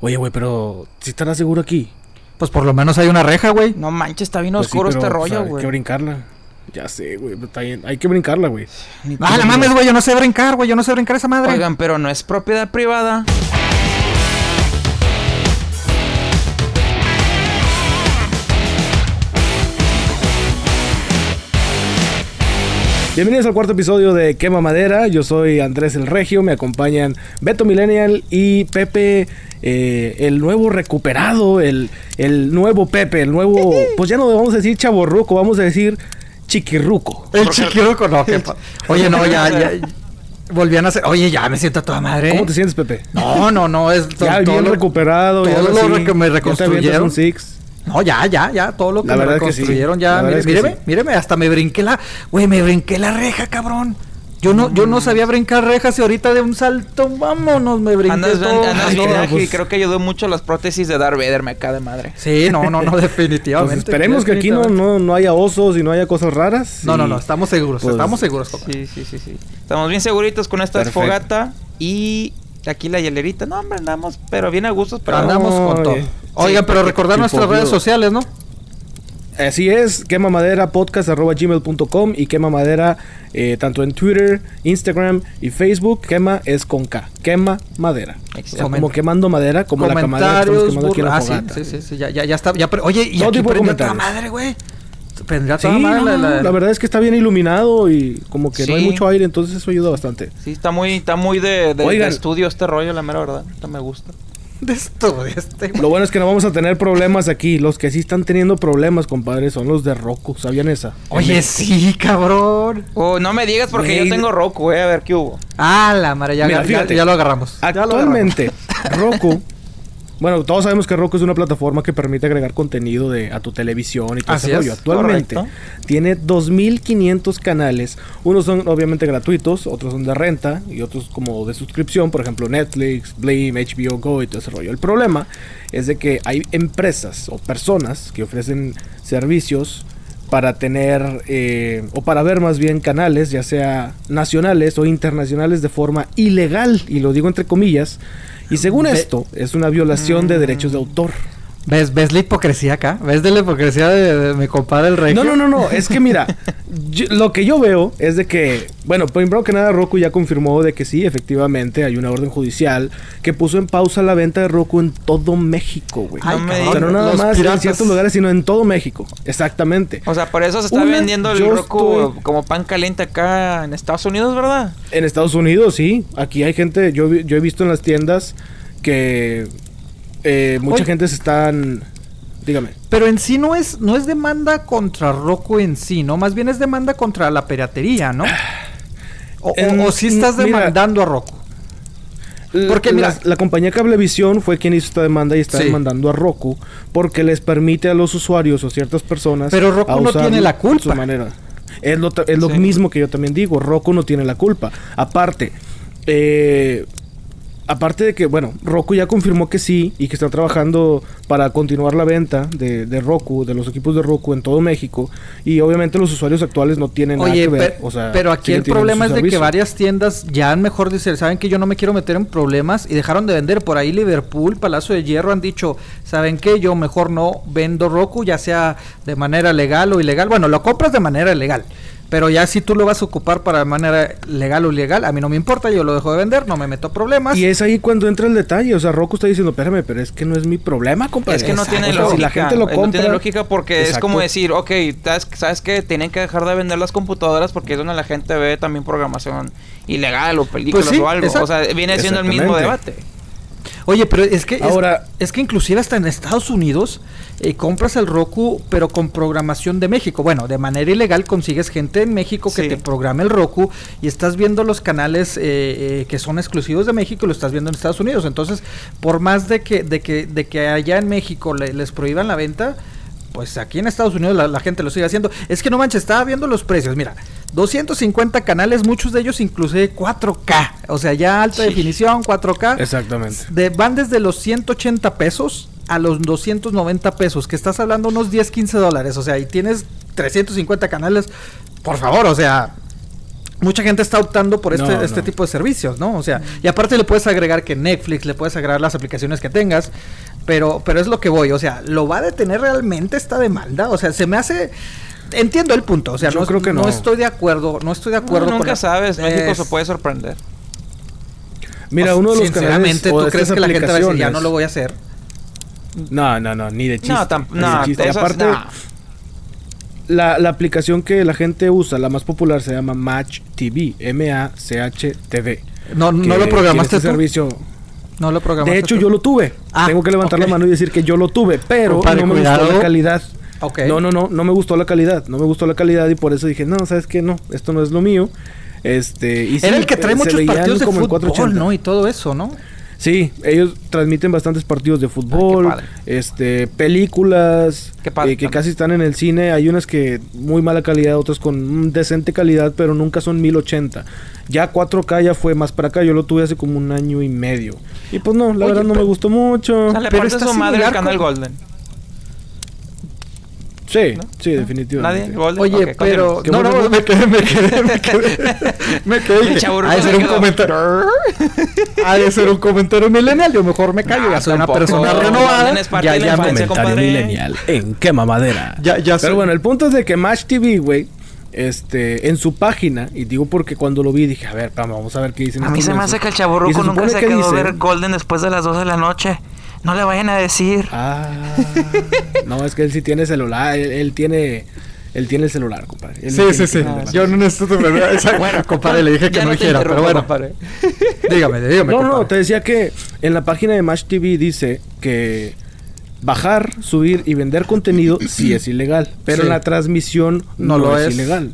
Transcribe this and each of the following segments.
Oye, güey, pero si estará seguro aquí. Pues por lo menos hay una reja, güey. No manches, está bien Pues sí, oscuro pero, este o sea, rollo, Hay que güey. brincarla. Ya sé, güey, pero está bien. Hay que brincarla, güey. Ah, la mames, güey, yo no sé brincar, güey, yo no sé brincar esa madre. Oigan, pero no es propiedad privada. Bienvenidos al cuarto episodio de Quema Madera. Yo soy Andrés el Regio. Me acompañan Beto Millennial y Pepe, eh, el nuevo recuperado, el, el nuevo Pepe, el nuevo. Pues ya no vamos a decir chaborruco, vamos a decir chiquirruco. El chiquiruco, no, qué pa- Oye, no, ya, ya. Volvían a hacer. Oye, ya me siento a toda madre. ¿Cómo te sientes, Pepe? No, no, no, es to- Ya todo bien lo- recuperado. ya todo ahora lo sí, que me ya te reconstruyeron. un six. No, ya, ya, ya, todo lo que La me verdad que sí. reconstruyeron ya. Mire, míreme, sí. míreme, hasta me brinqué la. Güey, me brinqué la reja, cabrón. Yo no, yo no sabía brincar rejas y ahorita de un salto, vámonos, me brinqué Andas, todo. andas Ay, no, pues- creo que ayudó mucho las prótesis de Darth Vader, me cae de madre. Sí, no, no, no, definitivamente. Pues esperemos que aquí no, no, no haya osos y no haya cosas raras. No, no, y- no, estamos seguros, pues, estamos seguros, compa. Sí, sí, sí, sí. Estamos bien seguritos con esta Perfecto. fogata y aquí la hielerita. No, hombre, andamos, pero bien a gustos, pero Pero andamos con todo. Oigan, pero recordar nuestras redes sociales, ¿no? Así es, quema madera podcast arroba gmail.com y quema madera eh, tanto en Twitter, Instagram y Facebook. Quema es con K. Quema madera. O sea, Excelente. como quemando madera, como la camadera que estamos Comentarios, quemando aquí en la ah, sí, fogata. sí, sí, sí, ya, ya, ya está. Ya, oye, y Todo aquí tipo de prendió toda madre, güey. Prendría Sí, toda madre no, la, no, la- la verdad es que está bien iluminado y como que no hay Sí. mucho aire, entonces eso ayuda bastante. Sí, está muy, está muy de, de- estudio este rollo, la mera verdad. Esto me gusta. De esto, de este. Lo bueno es que no vamos a tener problemas aquí. Los que sí están teniendo problemas, compadre, son los de Roku. ¿Sabían esa? Oye, sí, cabrón. Oh, no me digas porque yo tengo Roku, eh, a ver qué hubo. Ah, la madre, ya, Mira, ya- fíjate. ya lo agarramos. Ya lo Actualmente, Roku. Bueno, todos sabemos que Roku es una plataforma que permite agregar contenido de, a tu televisión y todo Así ese es, rollo. Actualmente correcto. tiene 2.500 canales. Unos son obviamente gratuitos, otros son de renta y otros como de suscripción. Por ejemplo, Netflix, Blim, HBO Go y todo ese rollo. El problema es de que hay empresas o personas que ofrecen servicios para tener eh, o para ver más bien canales, ya sea nacionales o internacionales de forma ilegal, y lo digo entre comillas, y según esto es una violación de derechos de autor. ¿Ves, ¿Ves la hipocresía acá? ¿Ves de la hipocresía de, de mi compadre el rey? No, no, no, no, es que mira, yo- lo que yo veo es de que, bueno, primero que nada Roku ya confirmó de que sí, efectivamente hay una orden judicial que puso en pausa la venta de Roku en todo México, güey. Ay, No me O sea, digas. no nada más piratas. en ciertos lugares, sino en todo México. Exactamente. O sea, por eso se está Una, vendiendo el Roku estoy- como pan caliente acá en Estados Unidos, ¿verdad? En Estados Unidos, sí. Aquí hay gente, yo, vi- yo he visto en las tiendas que eh, mucha Oye. gente se están... Dígame. Pero en sí no es, no es demanda contra Roku en sí, ¿no? Más bien es demanda contra la piratería, ¿no? O, o- En- o si estás mira. demandando a Roku. Porque, la, mira- la compañía Cablevisión fue quien hizo esta demanda y está Sí. demandando a Roku porque les permite a los usuarios o ciertas personas. Pero Roku no tiene la culpa. Su manera. Es lo, es lo Sí. mismo que yo también digo. Roku no tiene la culpa. Aparte, eh, aparte de que, bueno, Roku ya confirmó que sí y que está trabajando para continuar la venta de, de Roku, de los equipos de Roku en todo México. Y obviamente los usuarios actuales no tienen nada Oye, que ver. pero, o sea, pero aquí el problema es de que varias tiendas ya han mejor decir, saben que yo no me quiero meter en problemas y dejaron de vender. Por ahí Liverpool, Palacio de Hierro han dicho, ¿saben qué? Yo mejor no vendo Roku, ya sea de manera legal o ilegal. Bueno, lo compras de manera legal. Pero ya si tú lo vas a ocupar para de manera legal o ilegal, a mí no me importa, yo lo dejo de vender, no me meto a problemas. Y es ahí cuando entra el detalle. O sea, Roku está diciendo, espérame, pero es que no es mi problema, compadre. Es que no Exacto. tiene O sea, lógica. Si la gente lo eh, compra. No tiene lógica porque es como decir, ok, ¿sabes, ¿sabes que Tienen que dejar de vender las computadoras porque es donde la gente ve también programación ilegal o películas Pues sí, o algo. O sea, viene siendo el mismo debate. Oye, pero es que es- Ahora- es, que inclusive hasta en Estados Unidos eh, compras el Roku, pero con programación de México. Bueno, de manera ilegal consigues gente en México que Sí. te programe el Roku y estás viendo los canales eh, eh, que son exclusivos de México y lo estás viendo en Estados Unidos. Entonces, por más de que de que de que allá en México le- les prohíban la venta, pues aquí en Estados Unidos la, la gente lo sigue haciendo. Es que no manches, estaba viendo los precios. Mira, 250 canales, muchos de ellos inclusive 4K. O sea, ya alta Sí. definición, 4K. Exactamente. De, van desde los 180 pesos a los 290 pesos, que estás hablando unos 10, 15 dólares. O sea, y tienes 350 canales. Por favor, o sea, mucha gente está optando por este, No, este no. tipo de servicios, ¿no? O sea, y aparte le puedes agregar que Netflix, le puedes agregar las aplicaciones que tengas, pero, pero es lo que voy, o sea, ¿lo va a detener realmente esta demanda? O sea, se me hace... Entiendo el punto, o sea, Yo no, creo que no. estoy de acuerdo, no estoy de acuerdo No, con nunca la- sabes, México Es- se puede sorprender. Mira, uno de los Sinceramente, ¿tú de crees que la gente va a decir, ya no lo voy a hacer? No, no, no, ni de chiste. No, tam- ni de no, chiste. Y esas- aparte, no. La, la aplicación que la gente usa, la más popular, se llama Match TV. M-A-C-H-TV. No, no lo programaste este tú. servicio. No lo programaste De hecho, tú? yo lo tuve. Ah, Tengo que levantar la mano y decir que yo lo tuve, pero no me cuidado. gustó la calidad. No, no, no, no me gustó la calidad. No me gustó la calidad y por eso dije, no, ¿sabes qué? No, esto no es lo mío. Este, y sí, Era el que trae muchos partidos de como fútbol, 480. ¿no? Y todo eso, ¿no? Sí, ellos transmiten bastantes partidos de fútbol, padre. este, películas, Qué padre eh, que también. casi están en el cine. Hay unas que muy mala calidad, otras con decente calidad, pero nunca son 1080. Ya 4K ya fue más para acá. Yo lo tuve hace como un año y medio. Y pues no, la Oye, verdad no pero- me gustó mucho. O sea, le Pero parte está su madre al canal con- Golden. Sí, ¿No? sí, definitivamente. ¿Nadie? ¿Golden? Oye, Ok, pero... Qué No, no, me quedé, me quedé, me quedé. Me quedé. Ha de se ser un comentario... Ha de ser un comentario millennial. Yo mejor me callo. No, ya soy una persona renovada. Ya, ya me... infancia, compadre. en quema madera. Ya, ya soy- Pero bueno, el punto es de que Match TV, güey, este, en su página, y digo porque cuando lo vi dije, a ver, vamos a ver qué dicen. A mí se me hace que el chaburruco nunca se que quedó a dice- ver Golden después de las 12 de la noche. No le vayan a decir. Ah, no, es que él sí tiene celular, él, él tiene, él tiene el celular, compadre. Él Sí, no sí, sí. celular. Yo no necesito... Bueno, compadre, le dije que Ya no dijera, pero bueno. compadre. Dígame, dígame, No, no, te decía que en la página de Match TV dice que bajar, subir y vender contenido sí es ilegal, pero Sí. la transmisión No no, lo es, es. ilegal.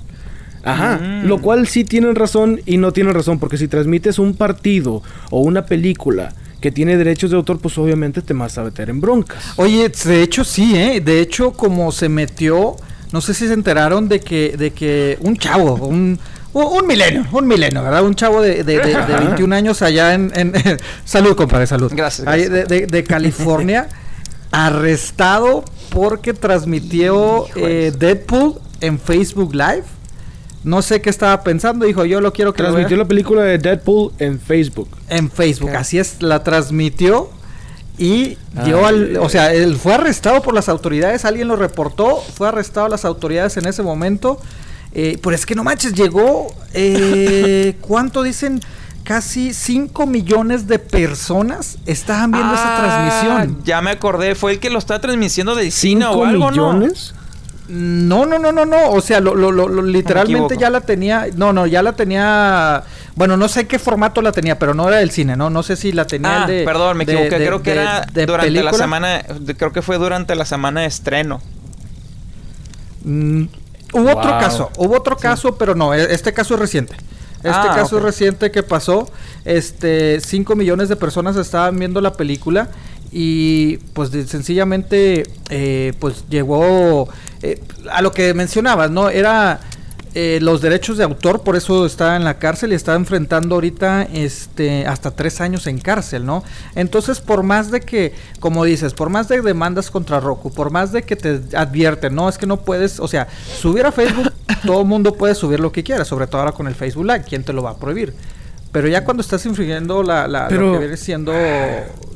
Ajá, Mm. lo cual sí tienen razón y no tienen razón, porque si transmites un partido o una película que tiene derechos de autor, pues obviamente te vas a meter en broncas. Oye, de hecho sí, ¿eh? De hecho, como se metió, no sé si se enteraron de que, de que un chavo, un, un, milenio, un milenio, ¿verdad? Un chavo de, de, de- de Ajá. 21 años allá en... en- salud, compadre, salud. Gracias, de, de- de California, arrestado porque transmitió eh, Deadpool en Facebook Live. No sé qué estaba pensando, dijo, yo lo quiero que lo Transmitió vea la película de Deadpool en Facebook. en Facebook. Ok. Así es, la transmitió y Ay, dio al, o sea, él fue arrestado por las autoridades, alguien lo reportó, fue arrestado a las autoridades en ese momento. Eh, pero es que no manches, llegó, eh, ¿cuánto dicen? Casi 5 millones de personas estaban viendo esa Ah, transmisión. Ya me acordé, fue el que lo está transmitiendo del cine o ¿Cinco algo, ¿no? millones? No, no, no, no, no. O sea, lo, lo, lo- lo- literalmente ya la tenía. No, no, ya la tenía. Bueno, no sé qué formato la tenía, pero no era del cine, ¿no? No sé si la tenía Ah, el de. perdón, me de- equivoqué. de- creo que de- era de durante la semana. de- creo que fue durante la semana de estreno. Mm, hubo otro caso, hubo otro caso, pero no, e- este caso es reciente. Este Ah, caso ok. es reciente que pasó. Este, 5 millones de personas estaban viendo la película y pues sencillamente eh, pues llegó eh, a lo que mencionabas, ¿no? Era eh, los derechos de autor, por eso está en la cárcel y está enfrentando ahorita este hasta tres años en cárcel, ¿no? Entonces, por más de que, como dices, por más de demandas contra Roku, por más de que te advierten, no, es que no puedes, o sea, subir a Facebook, todo el mundo puede subir lo que quiera, sobre todo ahora con el Facebook Live, ¿quién te lo va a prohibir? Pero ya cuando estás infringiendo la, la- lo que viene siendo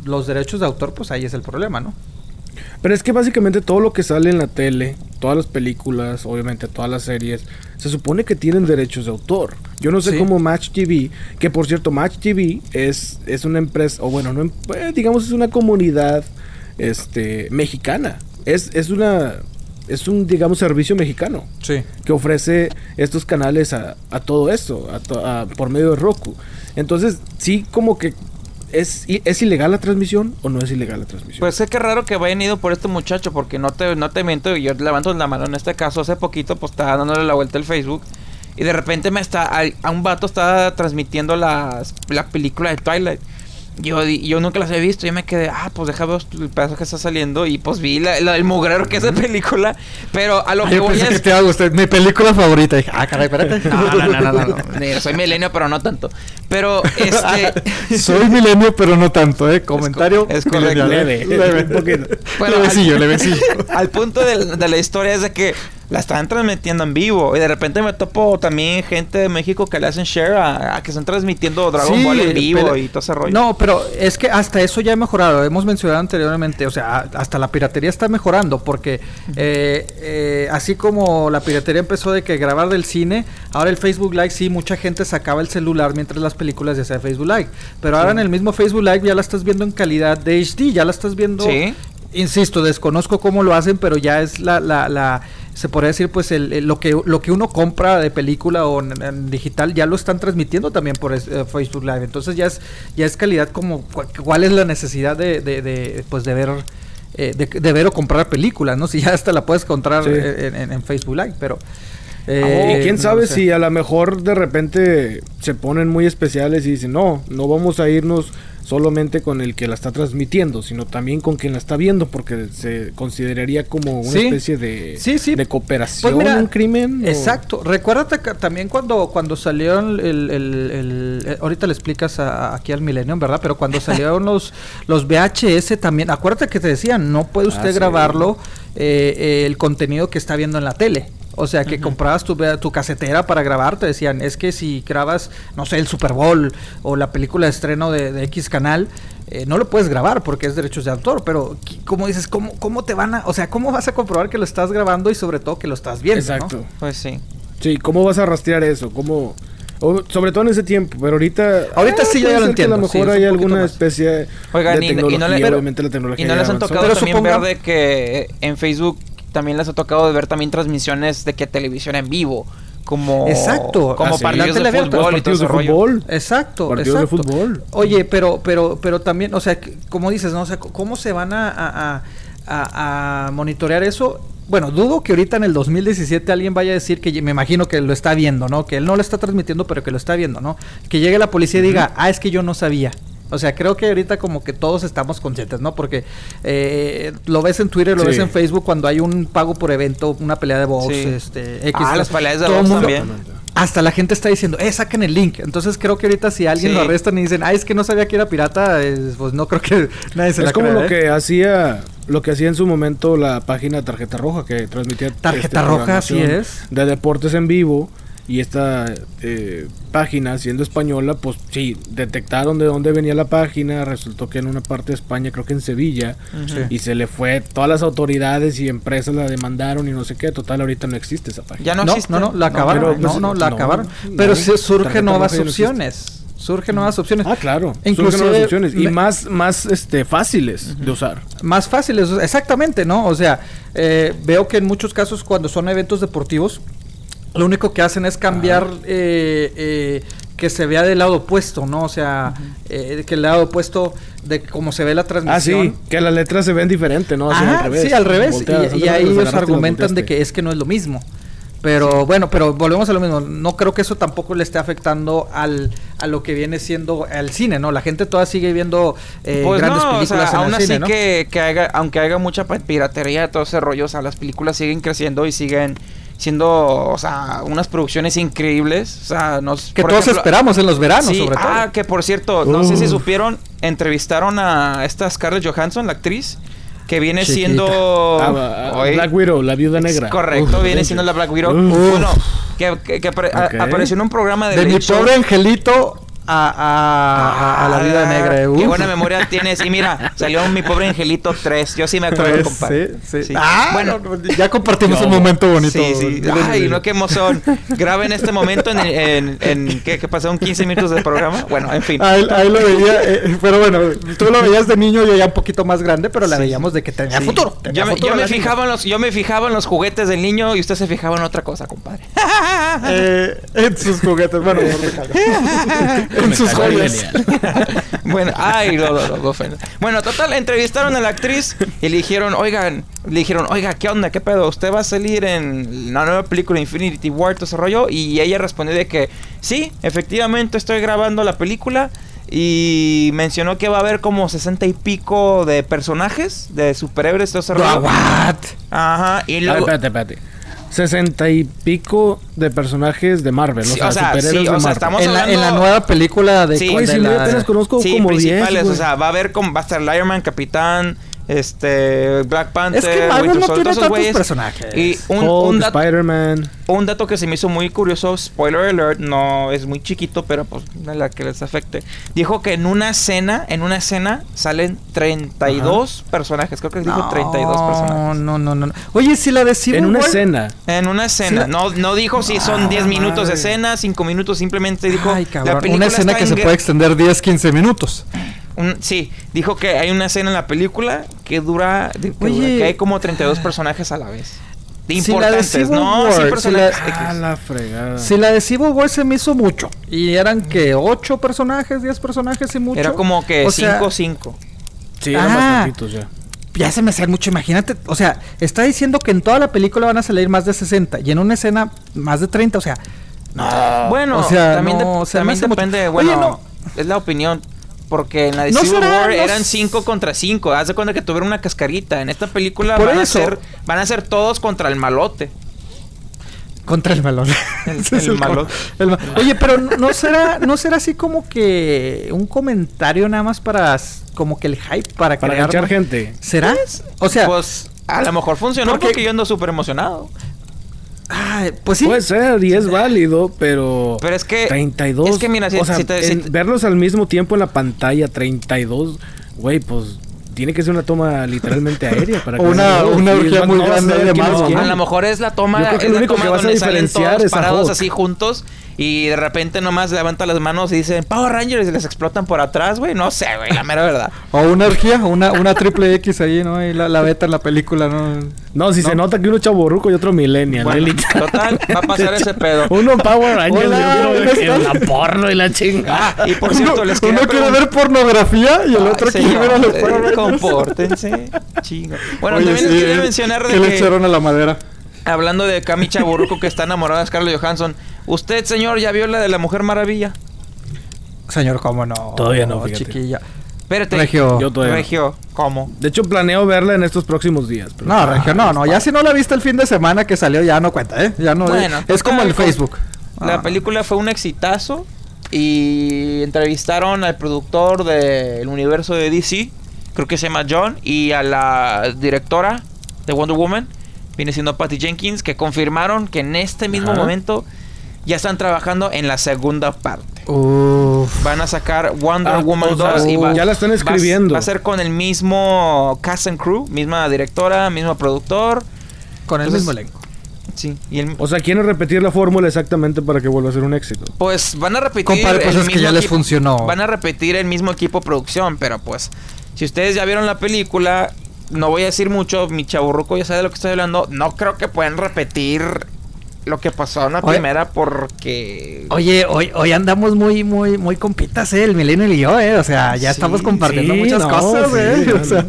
los derechos de autor, pues ahí es el problema, ¿no? Pero es que básicamente todo lo que sale en la tele, todas las películas, obviamente todas las series, se supone que tienen derechos de autor. Yo no sé Sí. cómo Match TV, que por cierto Match TV es, es una empresa, o bueno, no, em- eh, digamos es una comunidad este, mexicana. Es, es una, es un, digamos, servicio mexicano Sí. que ofrece estos canales a, a todo esto, a to- a- por medio de Roku. Entonces, sí, como que es, es ilegal la transmisión o no es ilegal la transmisión. Pues es que raro que vayan ido por este muchacho, porque no te, no te miento, y yo levanto la mano en este caso, hace poquito, pues estaba dándole la vuelta al Facebook, y de repente me está, a, a un vato estaba transmitiendo las, la película de Twilight. Yo, yo nunca las he visto, yo me quedé, ah, pues déjame ver el pedazo que está saliendo, y pues vi la, la- el mugrero que es de película, pero a lo Ay, que yo voy pensé que es... te iba a gustar. Mi película favorita. Dije, ah, caray, espérate. No, no, no, no, no, no. Mira, soy milenio, pero no tanto. Pero, este... Soy milenio, pero no tanto, ¿eh? Comentario. es correcto. millennial, ¿eh? Leve, un poquito. Bueno, levecillo, levecillo. Al punto de, de la historia es de que la están transmitiendo en vivo. Y de repente me topo también gente de México que le hacen share a, a que están transmitiendo Dragon Sí, Ball en vivo pero- y todo ese rollo. No, pero es que hasta eso ya ha mejorado. Hemos mencionado anteriormente, o sea, hasta la piratería está mejorando porque eh, eh, así como la piratería empezó de que grabar del cine, ahora el Facebook Live sí, mucha gente sacaba el celular mientras las películas ya sea de Facebook Live. Pero ahora en el mismo Facebook Live ya la estás viendo en calidad de HD, ya la estás viendo... Sí. Insisto, desconozco cómo lo hacen, pero ya es la, la, la se podría decir pues el, el- lo que lo que uno compra de película o en, en digital ya lo están transmitiendo también por es- eh, Facebook Live. Entonces ya es ya es calidad como cu- cuál es la necesidad de, de, de, pues de ver eh, de, de ver o comprar películas, ¿no? Si ya hasta la puedes encontrar Sí. en, en- en Facebook Live, pero y eh, quién no sabe sé. si a lo mejor de repente se ponen muy especiales y dicen, no, no vamos a irnos solamente con el que la está transmitiendo, sino también con quien la está viendo, porque se consideraría como una Sí. especie de, Sí, sí. de cooperación, Pues mira, un crimen. o- Exacto. Recuérdate que también cuando, cuando salió el, el- el- el- eh, ahorita le explicas a- aquí al Millennium, ¿verdad? Pero cuando salieron los, los VHS también, acuérdate que te decían, no puede usted Ah, sí. grabarlo eh, eh, el contenido que está viendo en la tele. O sea, que comprabas tu, tu casetera para grabar, te decían, es que si grabas, no sé, el Super Bowl o la película de estreno de, de X canal, eh, no lo puedes grabar porque es derechos de autor, pero ¿cómo dices? ¿Cómo, ¿Cómo te van a, o sea, cómo vas a comprobar que lo estás grabando y sobre todo que lo estás viendo? ¿no? Exacto. Pues sí. Sí, ¿cómo vas a rastrear eso? ¿Cómo...? o- sobre todo en ese tiempo, pero ahorita... Ahorita sí, ya lo entiendo, A lo mejor hay alguna más. especie Oigan, de y- y no tecnología, le- pero- obviamente la tecnología Y no les han tocado Pero también suponga- ver de que en Facebook también les ha tocado ver también transmisiones de que televisión en vivo. Como, Exacto. como Ah, sí. partidos de fútbol partidos de fútbol. Exacto, Partidos de fútbol. Oye, pero, pero, pero también, o sea, como dices, ¿no? O sea, ¿cómo se van a, a- a- a- a monitorear eso? Bueno, dudo que ahorita en el 2017 alguien vaya a decir que me imagino que lo está viendo, ¿no? Que él no lo está transmitiendo, pero que lo está viendo, ¿no? Que llegue la policía y diga, ah, es que yo no sabía. O sea, creo que ahorita como que todos estamos conscientes, ¿no? Porque eh, lo ves en Twitter, lo Sí. ves en Facebook cuando hay un pago por evento, una pelea de box, Sí. este, X. Ah, las peleas de box mundo- también. hasta la gente está diciendo, eh, saquen el link. Entonces creo que ahorita si alguien Sí. lo arrestan y dicen, ah, es que no sabía que era pirata, es- pues no creo que nadie se es la como crea, lo ¿eh? que hacía lo que hacía en su momento la página Tarjeta Roja que transmitía Tarjeta Roja, así es. de deportes en vivo y esta eh, página siendo española pues sí detectaron de dónde venía la página resultó que en una parte de España creo que en Sevilla y se le fue todas las autoridades y empresas la demandaron y no sé qué total ahorita no existe esa página Ya no, No, existe. no, no, la acabaron. pero, No, pues, no, la no, acabaron. no, Pero sí Tarjeta surgen nuevas opciones. Surgen nuevas opciones. ah claro Inclusive surgen nuevas opciones y más más este fáciles de usar Más fáciles, exactamente, ¿no? O sea, eh, veo que en muchos casos cuando son eventos deportivos, lo único que hacen es cambiar eh, eh, que se vea del lado opuesto, ¿no? O sea, eh, que el lado opuesto de cómo se ve la ah transmisión. sí que las letras se ven diferente no Así Ajá, sí, al revés. Volteadas, y y ándale, ahí ellos y argumentan de que es que no es lo mismo. Pero bueno, pero volvemos a lo mismo. No creo que eso tampoco le esté afectando al, a lo que viene siendo el cine, ¿no? La gente todavía sigue viendo eh, Pues grandes no, o películas sea, en aún el así cine, ¿no? que, que haya, aunque haya mucha piratería, todo ese rollo, o sea, las películas siguen creciendo y siguen siendo, o sea, unas producciones increíbles, o sea, nos... Que todos ejemplo, esperamos en los veranos, Sí, sobre todo. ah, que por cierto, no sé si Uf. supieron, entrevistaron a esta Scarlett Johansson, la actriz, que viene Chiquita. siendo... Ah, ah, Oye, Black Widow la viuda negra Correcto, Uf, viene siendo la Black Widow. Uf. Bueno, que, que- que apare- a- Ok. apareció en un programa de, de mi Show. pobre angelito a, a, a- a la vida negra. Qué uf. buena memoria tienes. Y mira, salió mi pobre angelito 3. Yo sí me acuerdo, compadre. sí, sí. Sí. Ah, bueno, ya compartimos No. un momento bonito. Sí, sí. Ay, no, qué emoción. Graben este momento en, en, en ¿qué, qué pasaron 15 minutos del programa. Bueno, en fin. Ahí, ahí lo veía, eh, pero bueno, tú lo veías de niño, yo ya un poquito más grande, pero la Sí. veíamos de que tenía futuro. tenía Yo me, yo me fijaba en los, yo me fijaba en los juguetes del niño y usted se fijaba en otra cosa, compadre. Eh, en sus juguetes, bueno. en sus joyas. bueno, ay, no ofenda. Bueno, total, entrevistaron a la actriz y le dijeron, oigan, le dijeron, oiga, ¿qué onda? ¿Qué pedo? ¿Usted va a salir en la nueva película Infinity War, todo ese rollo? Y ella respondió de que, sí, efectivamente estoy grabando la película. Y mencionó que va a haber como sesenta y pico de personajes, de superhéroes, todo ese rollo. What? Ajá, y luego... espérate, espérate. Sesenta y pico de personajes de Marvel, Sí, o sea, o sea, superhéroes sí, o de sea, Marvel. estamos- En la, en la nueva película de, Sí. de Oye, si la- apenas conozco Sí, como 10, principales, güey. o sea, va a haber como va a estar el Iron Man, Capitán, este Black Panther, Es que Marvel Winter no Soldier, tiene tantos personajes. Y un, Hulk, un dato, Spider-Man. un dato que se me hizo muy curioso, spoiler alert, no es muy chiquito, pero pues a la que les afecte. Dijo que en una escena, en una escena salen 32 personajes, creo que dijo 32 personajes. No, no, no, no. Oye, si la de Civil En una War- escena. En una escena. la- No, no dijo si son 10 minutos de escena, 5 minutos, simplemente dijo. Ay, la cabrón. película Una escena está que se puede extender 10, 15 minutos. Un- sí, dijo que hay una escena en la película que dura. de- que, dura- que hay como 32 personajes a la vez. De Si la de importantes, no, War, sí, si personajes la- X. Ah, la fregada. Si la de Civil War se me hizo mucho. Y eran que 8 personajes, 10 personajes y mucho. Era como que O sea, 5-5. Sí, eran Ah. bastantitos ya. Ya se me hacía mucho, imagínate. O sea, está diciendo que en toda la película van a salir más de 60 y en una escena más de 30. O sea, no. Bueno, o sea, también, de- no, se me también hace mucho. depende. Oye, Bueno, no. es la opinión. Porque en la de ¿No Civil será- War no eran s- 5 contra 5. Haz de cuenta que tuvieron una cascarita. En esta película Por van a, eso. ser, van a ser todos contra el malote. Contra el balón. El- el malo. Oye, pero no no será, no será así como que un comentario nada más para como que el hype para, Para crear gente. ¿Será? O sea, Pues a lo mejor funcionó porque- porque, yo ando súper emocionado. Ay, pues sí. Puede ser y es válido, pero... Pero es que. 32. Es que mira, si, o sea, si te- si te- verlos al mismo tiempo en la pantalla, 32, güey, pues tiene que ser una toma literalmente aérea para O una- una más, muy grande de quién. a lo mejor es la toma, Yo creo que es lo único que vas a diferenciar todos es parados así juntos y de repente nomás levanta las manos y dicen Power Rangers y les explotan por atrás, güey. No sé, güey, la mera verdad. O una orgía, una, una triple X ahí, ¿no? Y la, la beta en la película, ¿no? No, si No. se nota que uno chaborruco y otro millennial. Bueno, ¿eh? total, va a pasar ese pedo. Uno Power Rangers Hola, y otro la porno y la chingada. Ah, y por cierto, les quería uno quiere ver pornografía y el otro quiere ver a los Power Rangers. Compórtense, chingo. Bueno, Oye, también sí, les quería mencionar de que le echaron a la madera. hablando de Cami Chaburruco que está enamorada de Scarlett Johansson, usted, señor, ya vio la de la Mujer Maravilla. Señor, cómo no. Todavía no, fíjate. chiquilla. Espérate. Regio. Yo todavía no. Regio, ¿cómo? De hecho, planeo verla en estos próximos días. pero- No, Regio, no, no. Ya si no la viste el fin de semana que salió, ya no cuenta, ¿eh? Ya no. Bueno, es como el Facebook. La Ah. película fue un exitazo y entrevistaron al productor del universo de DC, creo que se llama John, y a la directora de Wonder Woman, viene siendo Patty Jenkins, que confirmaron que en este mismo Ajá. momento ya están trabajando en la segunda parte. Uf. Van a sacar Wonder Ah, Woman o sea, 2 y va, ya la están escribiendo. Va, a ser con el mismo cast and crew, misma directora, mismo productor. Con el Entonces- mismo elenco. Sí, y el, O sea, quieren repetir la fórmula exactamente para que vuelva a ser un éxito. Pues van a repetir. Compadre, pues el es que ya les equipo- funcionó. Van a repetir el mismo equipo de producción, pero pues, si ustedes ya vieron la película, no voy a decir mucho, mi chaburruco ya sabe de lo que estoy hablando. No creo que puedan repetir lo que pasó en la Oye. primera porque. Oye, hoy, hoy andamos muy, muy, muy compitas, ¿eh? El Milenio y yo, ¿eh? O sea, ya Sí, estamos compartiendo sí, muchas no, cosas, sí, ¿eh? no, o sea, no.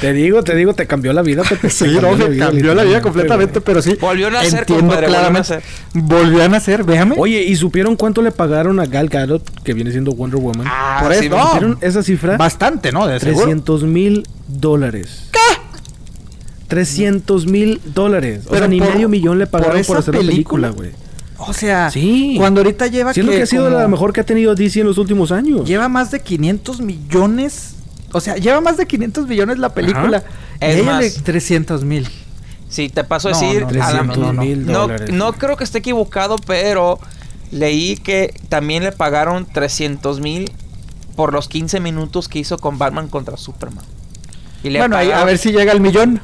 Te digo, te digo, te cambió la vida. Pepe, te sí, no, me cambió la vida completamente, pero sí. Volvió a nacer, entiendo compadre, volvió a claramente. nacer. Volvió a nacer, véame. Oye, ¿y supieron cuánto le pagaron a Gal Gadot, que viene siendo Wonder Woman? Ah, Por sí, eso, no. ¿Supieron esa cifra? Bastante, ¿no? De seguro. 300 mil dólares. ¿Qué? 300 mil dólares. O Pero sea, ni por- medio millón le pagaron por por, hacer la película, película. güey. O sea, Sí. cuando ahorita lleva Siendo que ha sido la mejor que ha tenido DC en los últimos años. Lleva más de 500 millones. O sea, lleva más de 500 millones la película. Y Es ella más. le 300 mil. Sí, te paso a No, decir. no, a la- 300 mil no, dólares. no creo que esté equivocado, pero leí que también le pagaron 300 mil por los 15 minutos que hizo con Batman contra Superman. Y le Bueno, ahí, a pagaron- ver si llega al millón.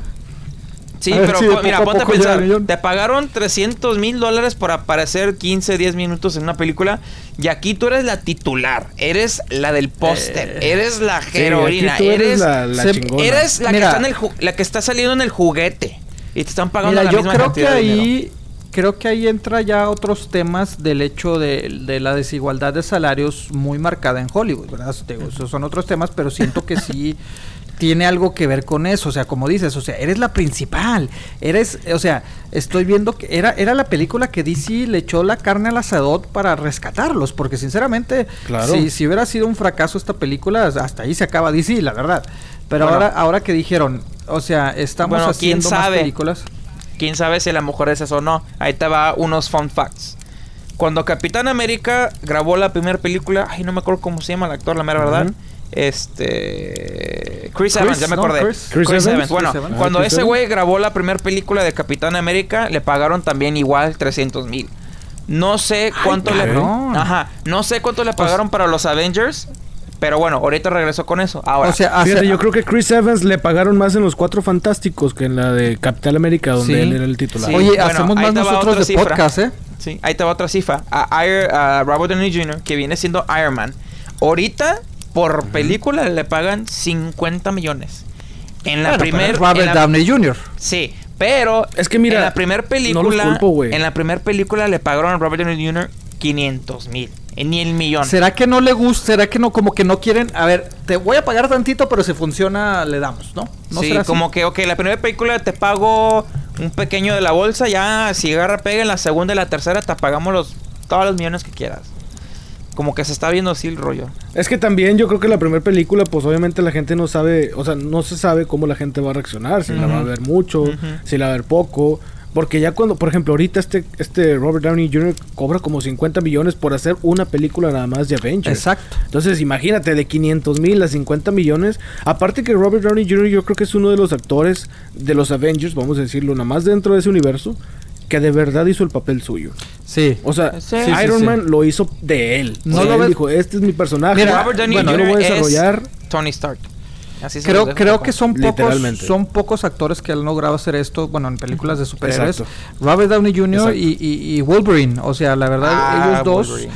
Sí, a pero si de po- mira, a ponte a pensar. Te pagaron 300 mil dólares por aparecer 15, 10 minutos en una película. Y aquí tú eres la titular. Eres la del póster. Eh, eres la heroína. eres, eres, la, la se- chingona. eres la, que está en el la que está saliendo en el juguete. Y te están pagando Mira, la yo misma creo que dinero. ahí creo que ahí entra ya otros temas del hecho de, de la desigualdad de salarios muy marcada en Hollywood, ¿verdad? Digo, esos son otros temas, pero siento que sí tiene algo que ver con eso, o sea, como dices, o sea, eres la principal, eres, o sea, estoy viendo que era era la película que DC le echó la carne al asador para rescatarlos, porque sinceramente, Claro. si, si hubiera sido un fracaso esta película, hasta ahí se acaba DC, la verdad. Pero Bueno. ahora ahora que dijeron, o sea, estamos Bueno, ¿quién haciendo más sabe? películas. Quién sabe si a lo mejor es eso o no. Ahí te va unos fun facts. Cuando Capitán América grabó la primera película, ay, no me acuerdo cómo se llama el actor, la mera verdad. Este. Chris, Chris, Evans, ya me ¿no? acordé. Chris. Chris Evans. Bueno, Chris Evans. cuando Ah, ese güey grabó la primera película de Capitán América, le pagaron también igual 300 mil. No sé cuánto le. cabrón. Ajá. No sé cuánto le pagaron para los Avengers. Pero bueno, ahorita regresó con eso. Ahora. O sea, hace- Fíjate, yo creo que Chris Evans le pagaron más en los Cuatro Fantásticos que en la de Capitán América, donde Sí. él era el titular. Sí. Oye, bueno, hacemos ahí más nosotros otra de cifra. podcast, ¿eh? Sí, ahí te va otra cifra. A, Iron- a Robert Downey Jr., que viene siendo Iron Man. Ahorita, por película, le pagan 50 millones. En la Bueno, primera. es Robert Downey Jr. Sí, pero. Es que mira, En la primera no película. los culpo, güey. en la primera película le pagaron a Robert Downey Jr. 500 mil. Ni el millón. ¿Será que no le gusta? ¿Será que no? Como que no quieren. A ver, te voy a pagar tantito, pero si funciona, le damos, ¿no? ¿No sí, será así? como que, ok, la primera película te pago un pequeño de la bolsa, ya si agarra pega en la segunda y la tercera te pagamos los, todos los millones que quieras. Como que se está viendo así el rollo. Es que también yo creo que la primera película, pues obviamente la gente no sabe, o sea, no se sabe cómo la gente va a reaccionar, si la va a ver mucho, si la va a ver poco. Porque ya cuando, por ejemplo, ahorita este, este Robert Downey Jr. cobra como 50 millones por hacer una película nada más de Avengers. Exacto. Entonces, imagínate, de 500 mil a 50 millones. Aparte que Robert Downey Jr. yo creo que es uno de los actores de los Avengers, vamos a decirlo, nada más dentro de ese universo, que de verdad hizo el papel suyo. Sí. O sea, Sí. Sí, Iron sí, sí. Man lo hizo de él. No O sea, lo él ves- dijo, este es mi personaje. Mira, Robert Downey bueno, yo Jr. lo voy a es desarrollar. Tony Stark. Así se Creo, dejo, creo que son pocos, son pocos actores que han logrado hacer esto, bueno, en películas de superhéroes. Exacto. Robert Downey Jr. Y, y- y Wolverine. O sea, la verdad, Ah, ellos dos Wolverine.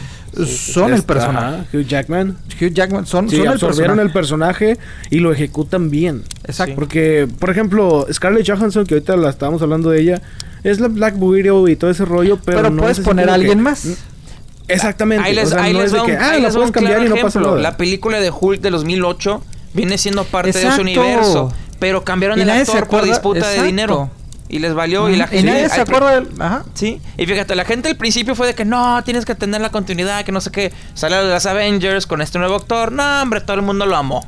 son el personaje. Hugh Jackman. Hugh Jackman son, Sí, son el absorbieron personaje. el personaje y lo ejecutan bien. Exacto. Porque, por ejemplo, Scarlett Johansson, que ahorita la estábamos hablando de ella, es la Black Widow y todo ese rollo, pero, Pero, no puedes es poner a como que- alguien más. Exactamente. Ahí les, o sea, ahí no les es de que, un, ah, la puedes un claro cambiar y no pasa ejemplo. nada. La película de Hulk de 2008 viene siendo parte de ese Exacto. universo. Pero cambiaron Y el actor por disputa exacto. de dinero. Y les valió. Y, la y nadie se acuerda del... Ajá. Sí, y fíjate, la gente al principio fue de que no, tienes que tener la continuidad, que no sé qué. Sale de las Avengers con este nuevo actor. No, hombre, todo el mundo lo amó.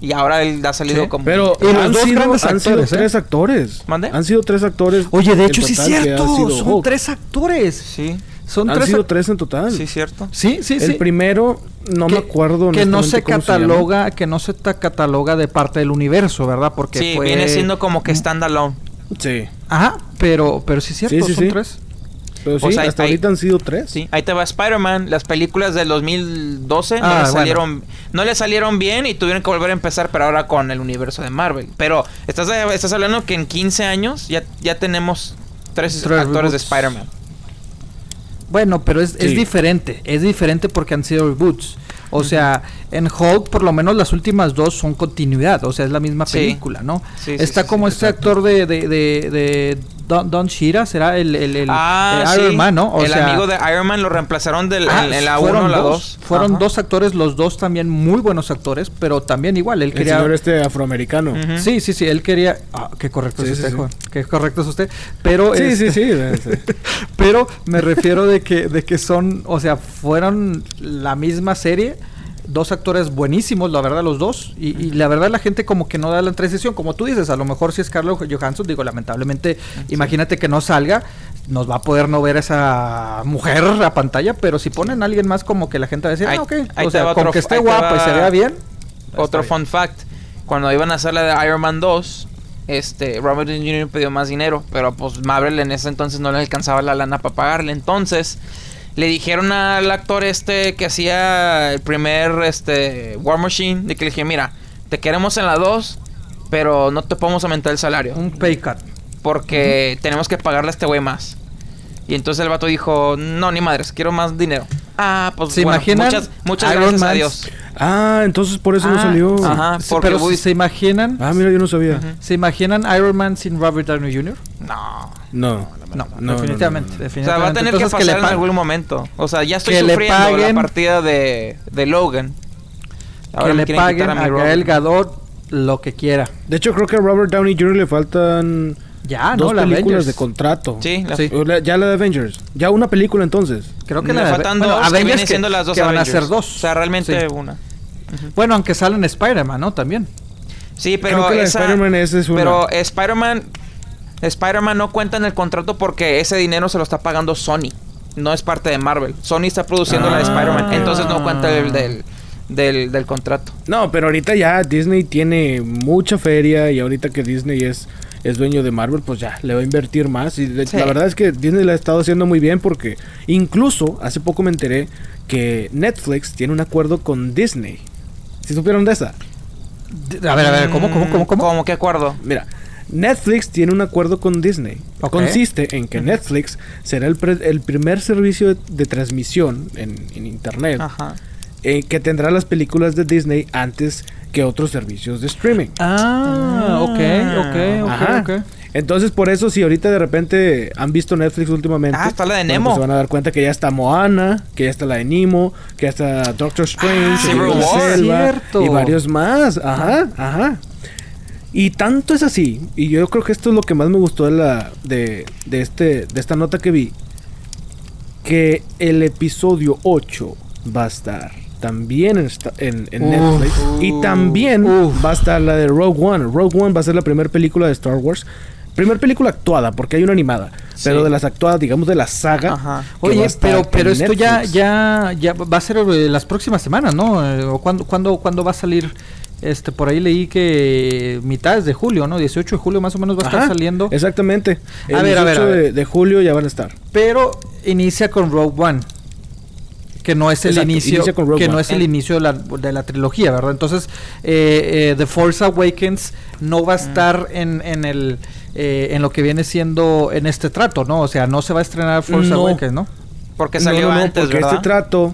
Y ahora él ha salido Sí, como. Pero Y los han, dos sido, grandes han sido ¿eh? tres actores. ¿Mande? Han sido tres actores. Oye, de hecho, sí es cierto. Son Hulk. tres actores. Sí, Son Han tres sido tres en total. sí, cierto. Sí, sí, el sí. primero, no que, me acuerdo. que no se cataloga que no se ta- cataloga de parte del universo verdad porque Sí, fue viene siendo como que standalone. Sí. ajá pero pero sí es cierto Sí, sí, son sí. tres Pero sí, O sea, hasta hay- ahorita han sido tres. Sí, ahí te va Spider-Man. Las películas del 2012 no Ah, le bueno. salieron no le salieron bien y tuvieron que volver a empezar, pero ahora con el universo de Marvel. Pero estás, estás hablando que en 15 años ya, ya tenemos tres, Tres actores de. Spider-Man. bueno pero es, es diferente es diferente porque han sido reboots o sea en Hulk por lo menos las últimas dos son continuidad o sea es la misma Sí. película no Sí, está sí, como sí, este actor de de, de, de Don, Don Shira será el, el, el- ah, el Iron sí. Man no o el sea amigo de Iron Man lo reemplazaron del, Ah, en, en la fueron 1 o la dos, 2. Fueron Ajá. dos actores, los dos también muy buenos actores, pero también igual, él El quería... señor este afroamericano. Sí, sí, sí, él quería... Ah, qué correcto Sí, es sí, usted, sí. joven. Qué correcto es usted. Pero... Sí, este, sí, sí, eh, sí. pero me refiero de que, de que son, o sea, fueron la misma serie, dos actores buenísimos, la verdad, los dos, y, y la verdad la gente como que no da la transición, como tú dices, a lo mejor si es Carlos Johansson, digo, lamentablemente, imagínate que no salga, nos va a poder no ver esa mujer a pantalla, pero si ponen a alguien más como que la gente va a decir, Ahí- ah, ok, o sea, con que esté guapa y se vea bien. Otro fun fact, cuando iban a hacer la de Iron Man 2, este Robert Downey Jr. pidió más dinero, pero pues Marvel en ese entonces no le alcanzaba la lana para pagarle, entonces le dijeron al actor este que hacía el primer este War Machine de que le dije, "Mira, te queremos en la 2, pero no te podemos aumentar el salario." Un pay cut. porque tenemos que pagarle a este güey más. Y entonces el vato dijo, no, ni madres, quiero más dinero. Ah, pues ¿Se bueno, imaginan muchas, muchas Iron gracias a Man? Dios. Ah, entonces por eso no Ah, salió. ajá. Sí, porque pero Woody- se imaginan, Ah, mira, yo no sabía. ¿se imaginan Iron Man sin Robert Downey Jr.? No. No. No, no, definitivamente, no, no, no. O sea, definitivamente. va a tener que Entonces, pasar le en algún momento. O sea, ya estoy que le sufriendo paguen- la partida de, de Logan. que me le quieren paguen a, mi Robin. Gadot lo que quiera. De hecho, creo que a Robert Downey Jr. le faltan Ya, dos ¿no? La películas Avengers. de contrato. Sí, la- Sí. O la- Ya la de Avengers. Ya una película entonces. Creo que le la faltan bueno, dos, que Avengers vienen que- siendo las dos que van a Avengers. ser dos. O sea, realmente Sí. una. Bueno, aunque salen Spider-Man, ¿no? También. Sí, pero Creo que la de esa- Spider-Man esa es una. Pero Spider-Man Spider-Man no cuenta en el contrato porque ese dinero se lo está pagando Sony. No es parte de Marvel. Sony está produciendo la de Ah. Spider-Man. Entonces no cuenta el del, del, del contrato. No, pero ahorita ya Disney tiene mucha feria y ahorita que Disney es, es dueño de Marvel, pues ya le va a invertir más. Y de- Sí. la verdad es que Disney la ha estado haciendo muy bien porque incluso hace poco me enteré que Netflix tiene un acuerdo con Disney. ¿Si supieron de esa? A ver, a ver, ¿cómo, cómo, cómo, cómo? ¿Cómo qué acuerdo? Mira, Netflix tiene un acuerdo con Disney. Consiste en que Netflix será el, pre- el primer servicio de, de transmisión en, en Internet Ajá. eh, que tendrá las películas de Disney antes que otros servicios de streaming. Ah, ok, ok, Ajá. ok, ok. Entonces, por eso, si ahorita de repente han visto Netflix últimamente, Ah, está la de bueno, pues se van a dar cuenta que ya está Moana, que ya está la de Nemo, que ya está Doctor Strange, Ah. Selva, Cierto. y varios más. Ajá, ajá. Y tanto es así, y yo creo que esto es lo que más me gustó de la de, de este de esta nota que vi, que el episodio 8 va a estar también en. Netflix y también va a estar la de Rogue One. Rogue One va a ser la primera película de Star Wars. Primer película actuada, porque hay una animada. Pero de las actuadas, digamos, de la saga. Ajá. Oye, pero, pero esto ya, ya, ya va a ser eh, las próximas semanas, ¿no? Eh, ¿O cuándo, cuándo, cuándo va a salir? Este, por ahí leí que mitades de julio, ¿no? 18 de julio más o menos va a estar saliendo. Exactamente. El A ver, a ver, 18 a ver. De, de julio ya van a estar. Pero inicia con Rogue One. Que no es el Exacto, inicio, inicia con Rogue que no es el inicio de la, de la trilogía, ¿verdad? Entonces, eh, eh, The Force Awakens no va a estar en, en el eh, en lo que viene siendo en este trato, ¿no? O sea, no se va a estrenar Force No. Awakens, ¿no? Porque No, salió no, no, antes, porque ¿verdad? este trato.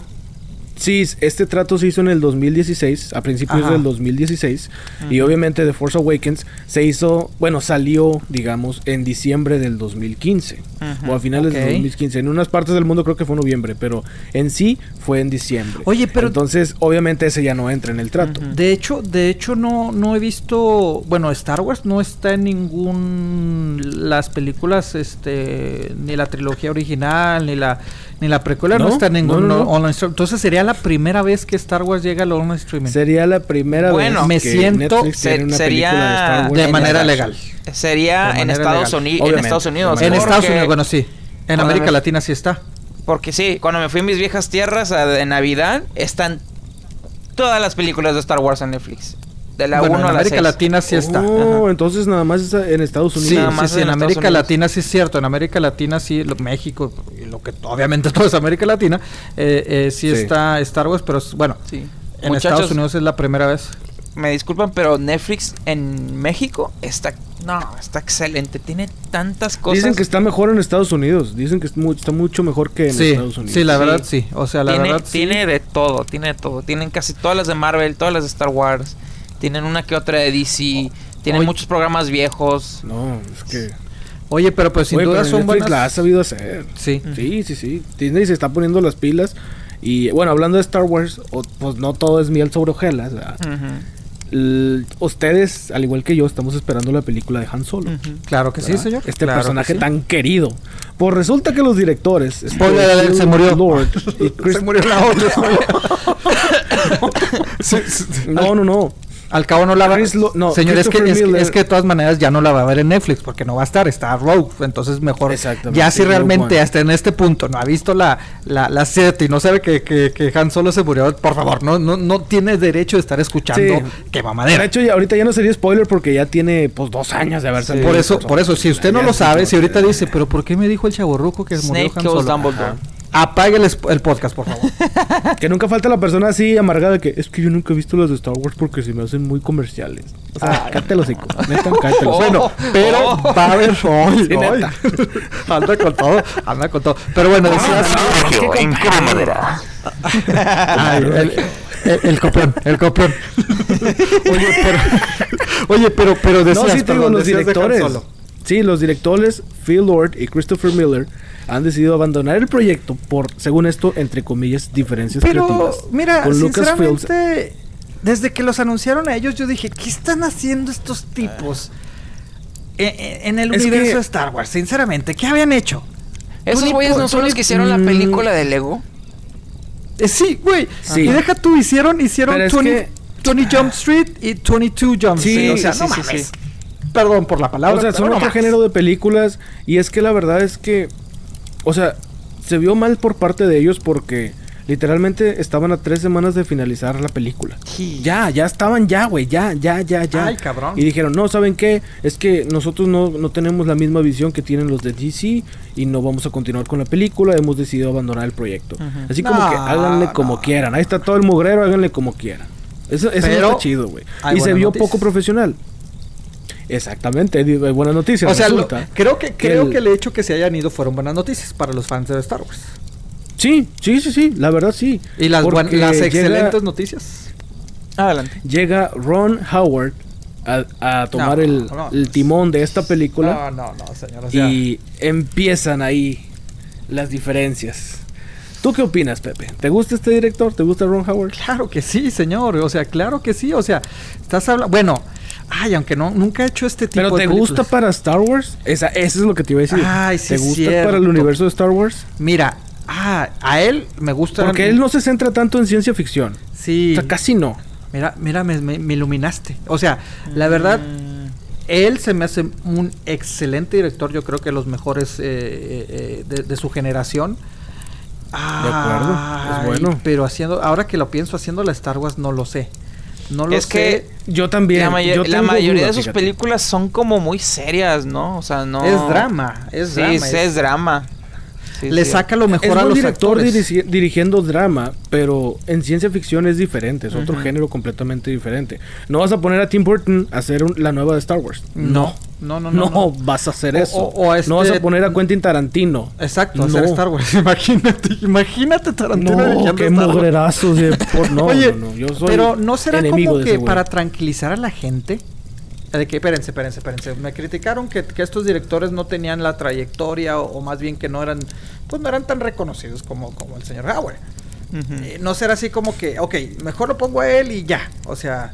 Sí, este trato se hizo en el 2016, a principios Ajá. del 2016. Y obviamente The Force Awakens se hizo, bueno, salió, digamos, en diciembre del 2015. Ujú, O a finales ok. del 2015. En unas partes del mundo creo que fue noviembre, pero en sí fue en diciembre. Oye, pero- Entonces, obviamente ese ya no entra en el trato. De hecho, de hecho no, no he visto, bueno, Star Wars no está en ningún las películas, este, ni la trilogía original, ni la ni la precuela no, No, está en ningún no, no. Entonces sería la primera vez que Star Wars llega al online streaming. Sería la primera Bueno, vez me que siento- Netflix se- tiene una sería película de Star Wars de manera legal. Sería De en manera Estados, legal. Uni- en Estados Unidos. en manera- Estados porque- Unidos, bueno, sí. En Cuando América me- Latina sí está. Porque sí, cuando me fui a mis viejas tierras a- de Navidad, están todas las películas de Star Wars en Netflix. De la 1 bueno, en a la América 6. Latina sí está. Oh, Ajá. entonces nada más está en Estados Sí, Unidos. nada sí, más sí, en América Unidos. Latina sí es cierto, en América Latina sí, lo- México, y lo que obviamente todo es América Latina, eh, eh, sí, Sí. está Star Wars, pero bueno, Sí. en Muchachos, Estados Unidos es la primera vez. me disculpan, pero Netflix en México está no, está excelente, tiene tantas cosas. Dicen que está mejor en Estados Unidos. Dicen que está mucho mejor que en Sí, Estados Unidos. sí, la verdad sí, o sea, la tiene, verdad sí. tiene de todo, tiene de todo. Tienen casi todas las de Marvel, todas las de Star Wars. Tienen una que otra de DC. Tienen Oye. muchos programas viejos. No, es que. Oye, pero pues sin Oye, duda son buenas. la ha sabido hacer. Sí. Sí, sí, sí. Disney se está poniendo las pilas. Y bueno, hablando de Star Wars, o- pues no todo es miel sobre hojuelas. ustedes, al igual que yo, estamos esperando la película de Han Solo. Claro que sí, señor. Este Claro que personaje sí. tan querido. Pues resulta que los directores. Spoiler se murió. Lord y Chris- Se murió la otra. No, no, no. Al cabo no la va Chris no, Señor, es que, es, es que de todas maneras ya no la va a ver en Netflix porque no va a estar, está Rogue. Entonces mejor. Ya si realmente hasta en este punto no ha visto la, la, la set y no sabe que, que, que Han Solo se murió, por favor, no, no, no tiene derecho de estar escuchando Sí. que De mamadera. hecho, ya, ahorita ya no sería spoiler porque ya tiene pues dos años de haber salido. Por eso, por eso, si usted no lo sabe, si ahorita dice, pero ¿por qué me dijo el chaborruco que murió Snake Han kills Solo? Dumbledore. Ajá. Apague el, podcast, por favor. Que nunca falta la persona así amargada que es que yo nunca he visto las de Star Wars porque se me hacen muy comerciales. O sea, cállate los hocico. Neta, cállate los Bueno, pero Oh. va a haber hoy, Sí, hoy. neta. anda con todo, anda con todo. Pero bueno, decías Sergio, en pura madera. Ay, el, el, el copión, el copión. Oye, pero oye, pero pero decías, No, sí, te digo, perdón, los decías de Han directores. Solo. Sí, los directores Phil Lord y Christopher Miller han decidido abandonar el proyecto por, según esto, entre comillas, diferencias Pero creativas. mira, con sinceramente, desde que los anunciaron a ellos, yo dije, ¿qué están haciendo estos tipos en, en- en el Es universo que- de Star Wars? Sinceramente, ¿qué habían hecho? Esos güeyes no son los que hicieron la Mm. película de Lego. Eh, sí, güey. Sí. Y deja tú, hicieron, hicieron Pero es 20, que- 20 Jump Street y 22 Jump Sí, Street. O sea, sí, no sí, mames. Perdón por la palabra. O sea, son otro género de películas. Y es que la verdad es que. O sea, se vio mal por parte de ellos porque Literalmente estaban a tres semanas de finalizar la película. Sí. Ya, ya estaban ya, güey, ya, ya, ya, ya. Ay, cabrón. Y dijeron, no, ¿saben qué? Es que nosotros no, no tenemos la misma visión que tienen los de DC y no vamos a continuar con la película, hemos decidido abandonar el proyecto. Así como que háganle como no. quieran. Ahí está todo el mugrero, háganle como quieran. Eso, eso no Pero está chido, güey. Y se vio poco profesional. Exactamente, di- buena noticia. O sea, lo- creo que que creo el- que el hecho que se hayan ido fueron buenas noticias para los fans de Star Wars. Sí, sí, sí, sí, la verdad sí. Y las, Porque las llega- excelentes noticias. Adelante. Llega Ron Howard a, a tomar No, el, no, el timón de esta película No, no, no, señor. o sea, y empiezan ahí las diferencias. ¿Tú qué opinas, Pepe? ¿Te gusta este director? ¿Te gusta Ron Howard? Claro que sí, señor. O sea, claro que sí. O sea, estás hablando. Bueno, ay, aunque no, nunca he hecho este tipo ¿Pero de te gusta para Star Wars? Esa, eso es lo que te iba a decir. Ay, sí ¿Te gusta cierto. para el universo de Star Wars? Mira, ah, a él me gusta. Porque él no se centra tanto en ciencia ficción. Sí. O sea, casi no. Mira, mira, me, me- me iluminaste. O sea, la verdad, Mm, él se me hace un excelente director. Yo creo que los mejores eh, eh, eh, de, de su generación. acuerdo, es bueno. Pero haciendo, ahora que lo pienso, haciendo la Star Wars, no lo sé. No lo Es sé. que Yo también. la, mayo- yo la mayoría duda, de sus fíjate. películas son como muy serias, ¿no? O sea, no. Es drama, es sí, drama. sí, es- es drama. Sí, le sí. saca lo mejor Es a los director actores. dirigi- dirigiendo drama, pero en ciencia ficción es diferente, es otro Ujú. género completamente diferente. No vas a poner a Tim Burton a hacer un- la nueva de Star Wars. No, no, no, No, no. no. vas a hacer O- eso. o- o a No vas este- a poner a Quentin Tarantino. Exacto, No. hacer Star Wars. Imagínate, imagínate Tarantino No, qué mugrerazos de por no, Oye, no, no, yo soy pero no será enemigo como que para tranquilizar a la gente. De que, espérense, espérense, espérense. Me criticaron que, que estos directores no tenían la trayectoria o, o más bien que no eran, pues no eran tan reconocidos como, como el señor Howard. Eh, no será así como que, ok, mejor lo pongo a él y ya. O sea,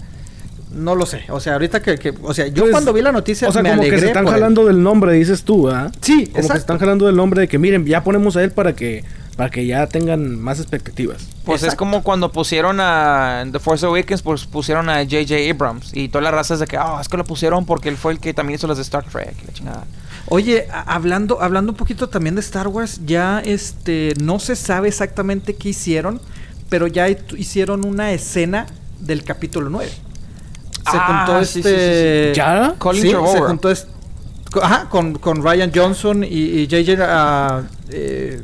no lo sé. O sea, ahorita que, que- o sea, yo Pues, cuando vi la noticia O sea, me como que se están él. jalando del nombre, dices tú, ¿ah? Sí, Como que exacto. se están jalando del nombre de que miren, ya ponemos a él para que para que ya tengan más expectativas. Pues es como cuando pusieron a en The Force Awakens, pues pusieron a J.J. Abrams y todas las razas de que, ah, es que lo pusieron porque él fue el que también hizo las de Star Trek, la chingada. Oye, hablando, hablando un poquito también de Star Wars, ya este no se sabe exactamente qué hicieron, pero ya hicieron una escena del capítulo 9. Se Ah, juntó sí, este. sí, sí, ¿Ya? Colin sí, se Trevorrow. juntó es- co- ajá, con, con Ryan Johnson y, y JJ. eh,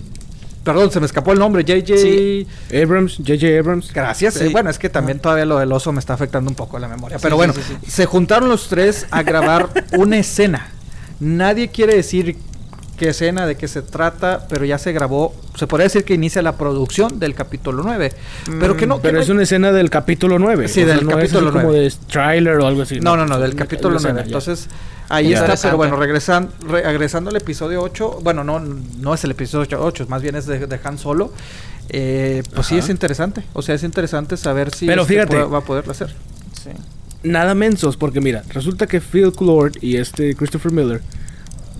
perdón, se me escapó el nombre. JJ. Sí. Abrams, J.J. Abrams. Gracias. Sí. eh, bueno, es que también todavía lo del oso me está afectando un poco la memoria. Pero sí, bueno, sí, sí. se juntaron los tres a grabar una escena. Nadie quiere decir qué escena, de qué se trata, pero ya se grabó. Se podría decir que inicia la producción del capítulo 9. Pero que no. que Pero no- es una escena del capítulo 9. Sí, del no es así capítulo como 9. de trailer o algo así. No, no, no, del capítulo una escena, 9. ya. Entonces, ahí Ya. está, pero bueno, regresan, re- regresando al episodio 8, bueno, no, no es el episodio 8, más bien es de, de Han Solo. eh, pues sí es interesante, o sea, es interesante saber si Pero este fíjate. puede- va a poderlo hacer. Sí. Nada mensos, porque mira, resulta que Phil Lord y este Christopher Miller,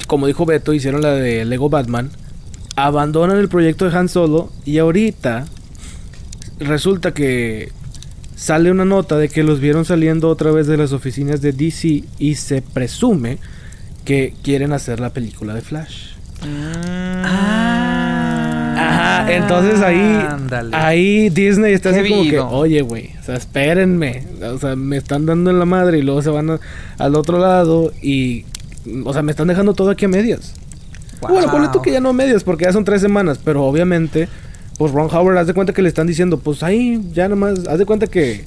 como dijo Beto, hicieron la de Lego Batman, abandonan el proyecto de Han Solo y ahorita resulta que sale una nota de que los vieron saliendo otra vez de las oficinas de DC y se presume que quieren hacer la película de Flash. Ajá, entonces ahí, ahí Disney está Qué así como que, oye, güey, o sea, espérenme, o sea, me están dando en la madre y luego se van a- al otro lado y, o sea, me están dejando todo aquí a medias. Bueno, ponle tú que ya no a medias porque ya son tres semanas, pero obviamente, pues Ron Howard, haz de cuenta que le están diciendo, pues ahí ya nomás, haz de cuenta que...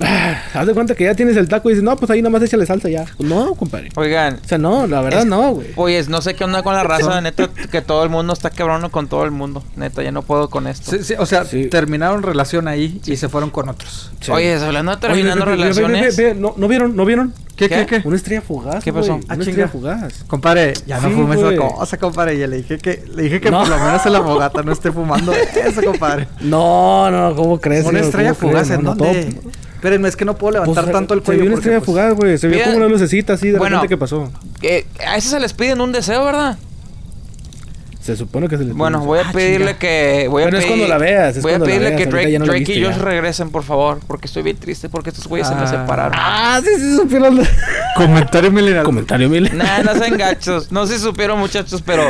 ah, haz de cuenta que ya tienes el taco y dices, no, pues ahí nomás échale salsa ya. Pues no, compadre. Oigan, O sea, no, la verdad Es- no, güey. pues no sé qué onda con la raza, neta, que todo el mundo está quebrando con todo el mundo. Neta, ya no puedo con esto. Sí, sí, o sea, Sí. terminaron relación ahí y se fueron con otros. Sí. Oye, hablando de Oye, terminando ve, ve, ve, ve, ve, relaciones. ve, ¿no, ¿No vieron? ¿No vieron? ¿Qué, ¿Qué? qué? Una estrella fugaz. ¿Qué pasó? Ah, Una chinga. estrella fugaz. Compadre, ya no Sí, fumes esa cosa, compadre. Ya le dije que, le dije que No. por lo menos en la fogata no esté fumando eso, compadre. No, no, ¿cómo crees? Una señor? estrella ¿Cómo fugaz? ¿en dónde? Espérenme, es que no puedo Pues, levantar tanto el Se cuello. vio una estrella pues, fugaz, güey. Se vio como una lucecita así de Bueno. repente. ¿Qué pasó? eh, a eso se les piden un deseo, ¿verdad? Se supone que se les Bueno, voy a Ah, pedirle que. Voy a Pero es cuando la veas, es voy a pedirle veas, que Drake, no y Josh ya. regresen, por favor. Porque estoy bien triste porque estos güeyes se me Ah. separaron. Ah, sí, sí, supieron. Comentario milenial. Comentario mil. Nah, no sean gachos. No sé si supieron, muchachos, pero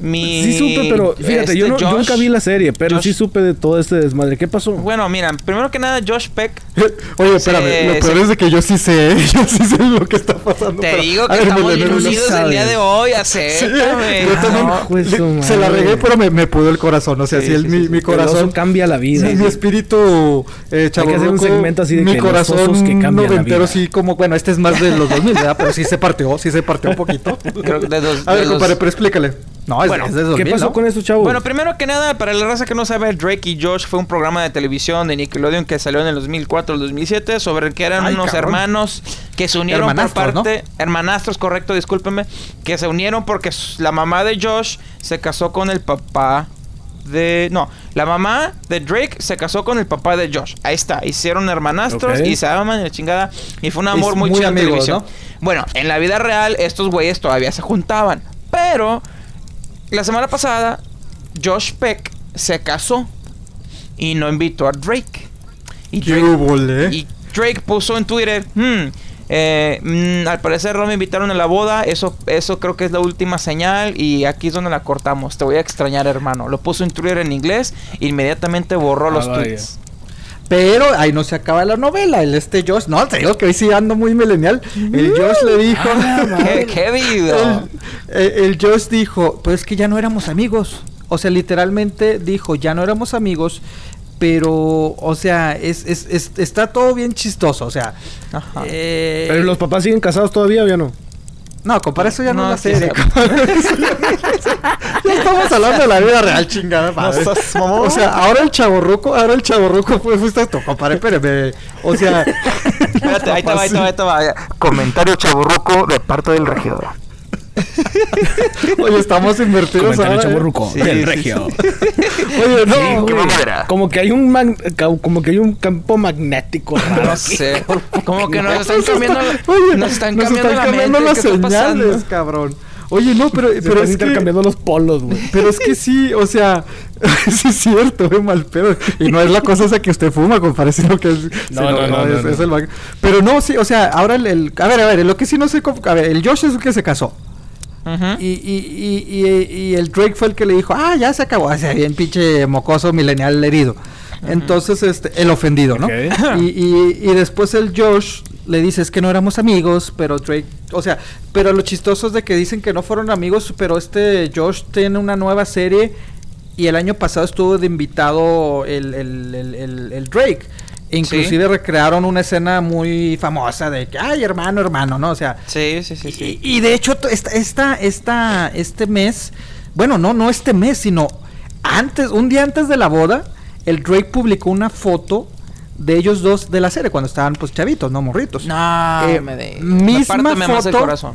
mi... Sí supe, pero fíjate, este, yo, no- yo Josh- nunca vi la serie, pero Josh- sí supe de todo este desmadre. ¿Qué pasó? Bueno, mira, primero que nada, Josh Peck Oye, Se- espérame, lo peor se- es de que yo sí sé, yo sí sé lo que está pasando. Te pero- digo que ver, estamos unidos el día de hoy, Sí, acéptame. yo también No, pues, le- se la regué, pero me, me pudo el corazón. O sea, Sí, si el, sí, mi, sí, mi corazón cambia la vida. Sí, mi espíritu eh, Hay que hacer un segmento así de mi que los corazón osos que cambian la noventero, vida. sí, como, bueno, este es más de los 2000, ¿verdad? Pero sí se partió, sí se partió un poquito. Creo que de dos- A ver, los- compadre, pero explícale. No, es, Bueno, es de ¿Qué 2000, pasó ¿no? con estos chavos? Bueno, primero que nada, para la raza que no sabe, Drake y Josh fue un programa de televisión de Nickelodeon que salió en el 2004 al 2007 sobre el que eran Ay, unos cabrón. hermanos que se unieron por parte... Hermanastros, correcto, discúlpeme. Que se unieron porque la mamá de Josh se casó con el papá de... No, la mamá de Drake se casó con el papá de Josh. Ahí está, hicieron hermanastros y se aman y la chingada. Y fue un amor muy, muy chido en televisión. ¿no? Bueno, en la vida real estos güeyes todavía se juntaban. Pero la semana pasada Josh Peck se casó y no invitó a Drake. Y ¿Qué Drake, hubo, le? y Drake puso en Twitter, "Hmm, eh, mm, al parecer no me invitaron a la boda, eso, eso creo que es la última señal y aquí es donde la cortamos, te voy a extrañar hermano. Lo puso en Twitter en inglés, inmediatamente borró Ah, los vaya. tweets. Pero ahí no se acaba la novela. El este Josh, no, te digo que hoy sí ando muy millennial. El Josh le dijo. ¿Qué, qué video? el, el Josh dijo, pues es que ya no éramos amigos. O sea, literalmente dijo, ya no éramos amigos. Pero, o sea, es, es, es- está todo bien chistoso. O sea, Ajá. eh, ¿Pero los papás siguen casados todavía o ya no? No, compadre, eso ya no, No, es la serie. ya estamos hablando de la vida real, chingada. madre. o sea, ahora el chaborruco, ahora el chaborruco fue fuiste tú, compadre, espérame. O sea, Espérate, ahí te va, ahí te va, ahí te va. Comentario chaburruco de parte del regidor. oye, estamos invertidos Comentario ahora. ¿eh? chavorruco Sí, del sí, regio. Oye, no, Sí, güey. güey. mamadera. Como que hay un mag- ca- como que hay un campo magnético raro No aquí. sé. Como que nos están está- cambiando oye, nos están nos cambiando la mente. las ¿Qué señales, cabrón. Oye, no, pero, Se pero están es que, intercambiando los polos, güey. pero es que sí, o sea, sí es cierto, es mal pedo. Y no es la cosa esa que usted fuma, compadre, sino que es, No, sino- no, no, no, es, no. es el mag- Pero no, sí, o sea, ahora el, el- a ver, a ver, lo que sí no sé, cómo- a ver, el Josh es el que se casó. Ujú. Y, y, y, y, y el Drake fue el que le dijo, ah, ya se acabó, o sea, bien pinche mocoso milenial herido. Entonces, este, el ofendido, ¿no? Ok. Y, y, y después el Josh le dice, es que no éramos amigos, pero Drake, o sea, pero lo chistoso es de que dicen que no fueron amigos, pero este Josh tiene una nueva serie y el año pasado estuvo de invitado el, el, el, el- el Drake. Inclusive recrearon una escena muy famosa de que, ay, hermano, hermano, ¿no? O sea, Sí, sí, sí, sí. y, y de hecho, esta, esta, esta, este mes, bueno, no, no este mes, sino antes, un día antes de la boda, el Drake publicó una foto de ellos dos de la serie, cuando estaban pues chavitos, no morritos. No, Eh, me de... misma Párteme más el foto. corazón.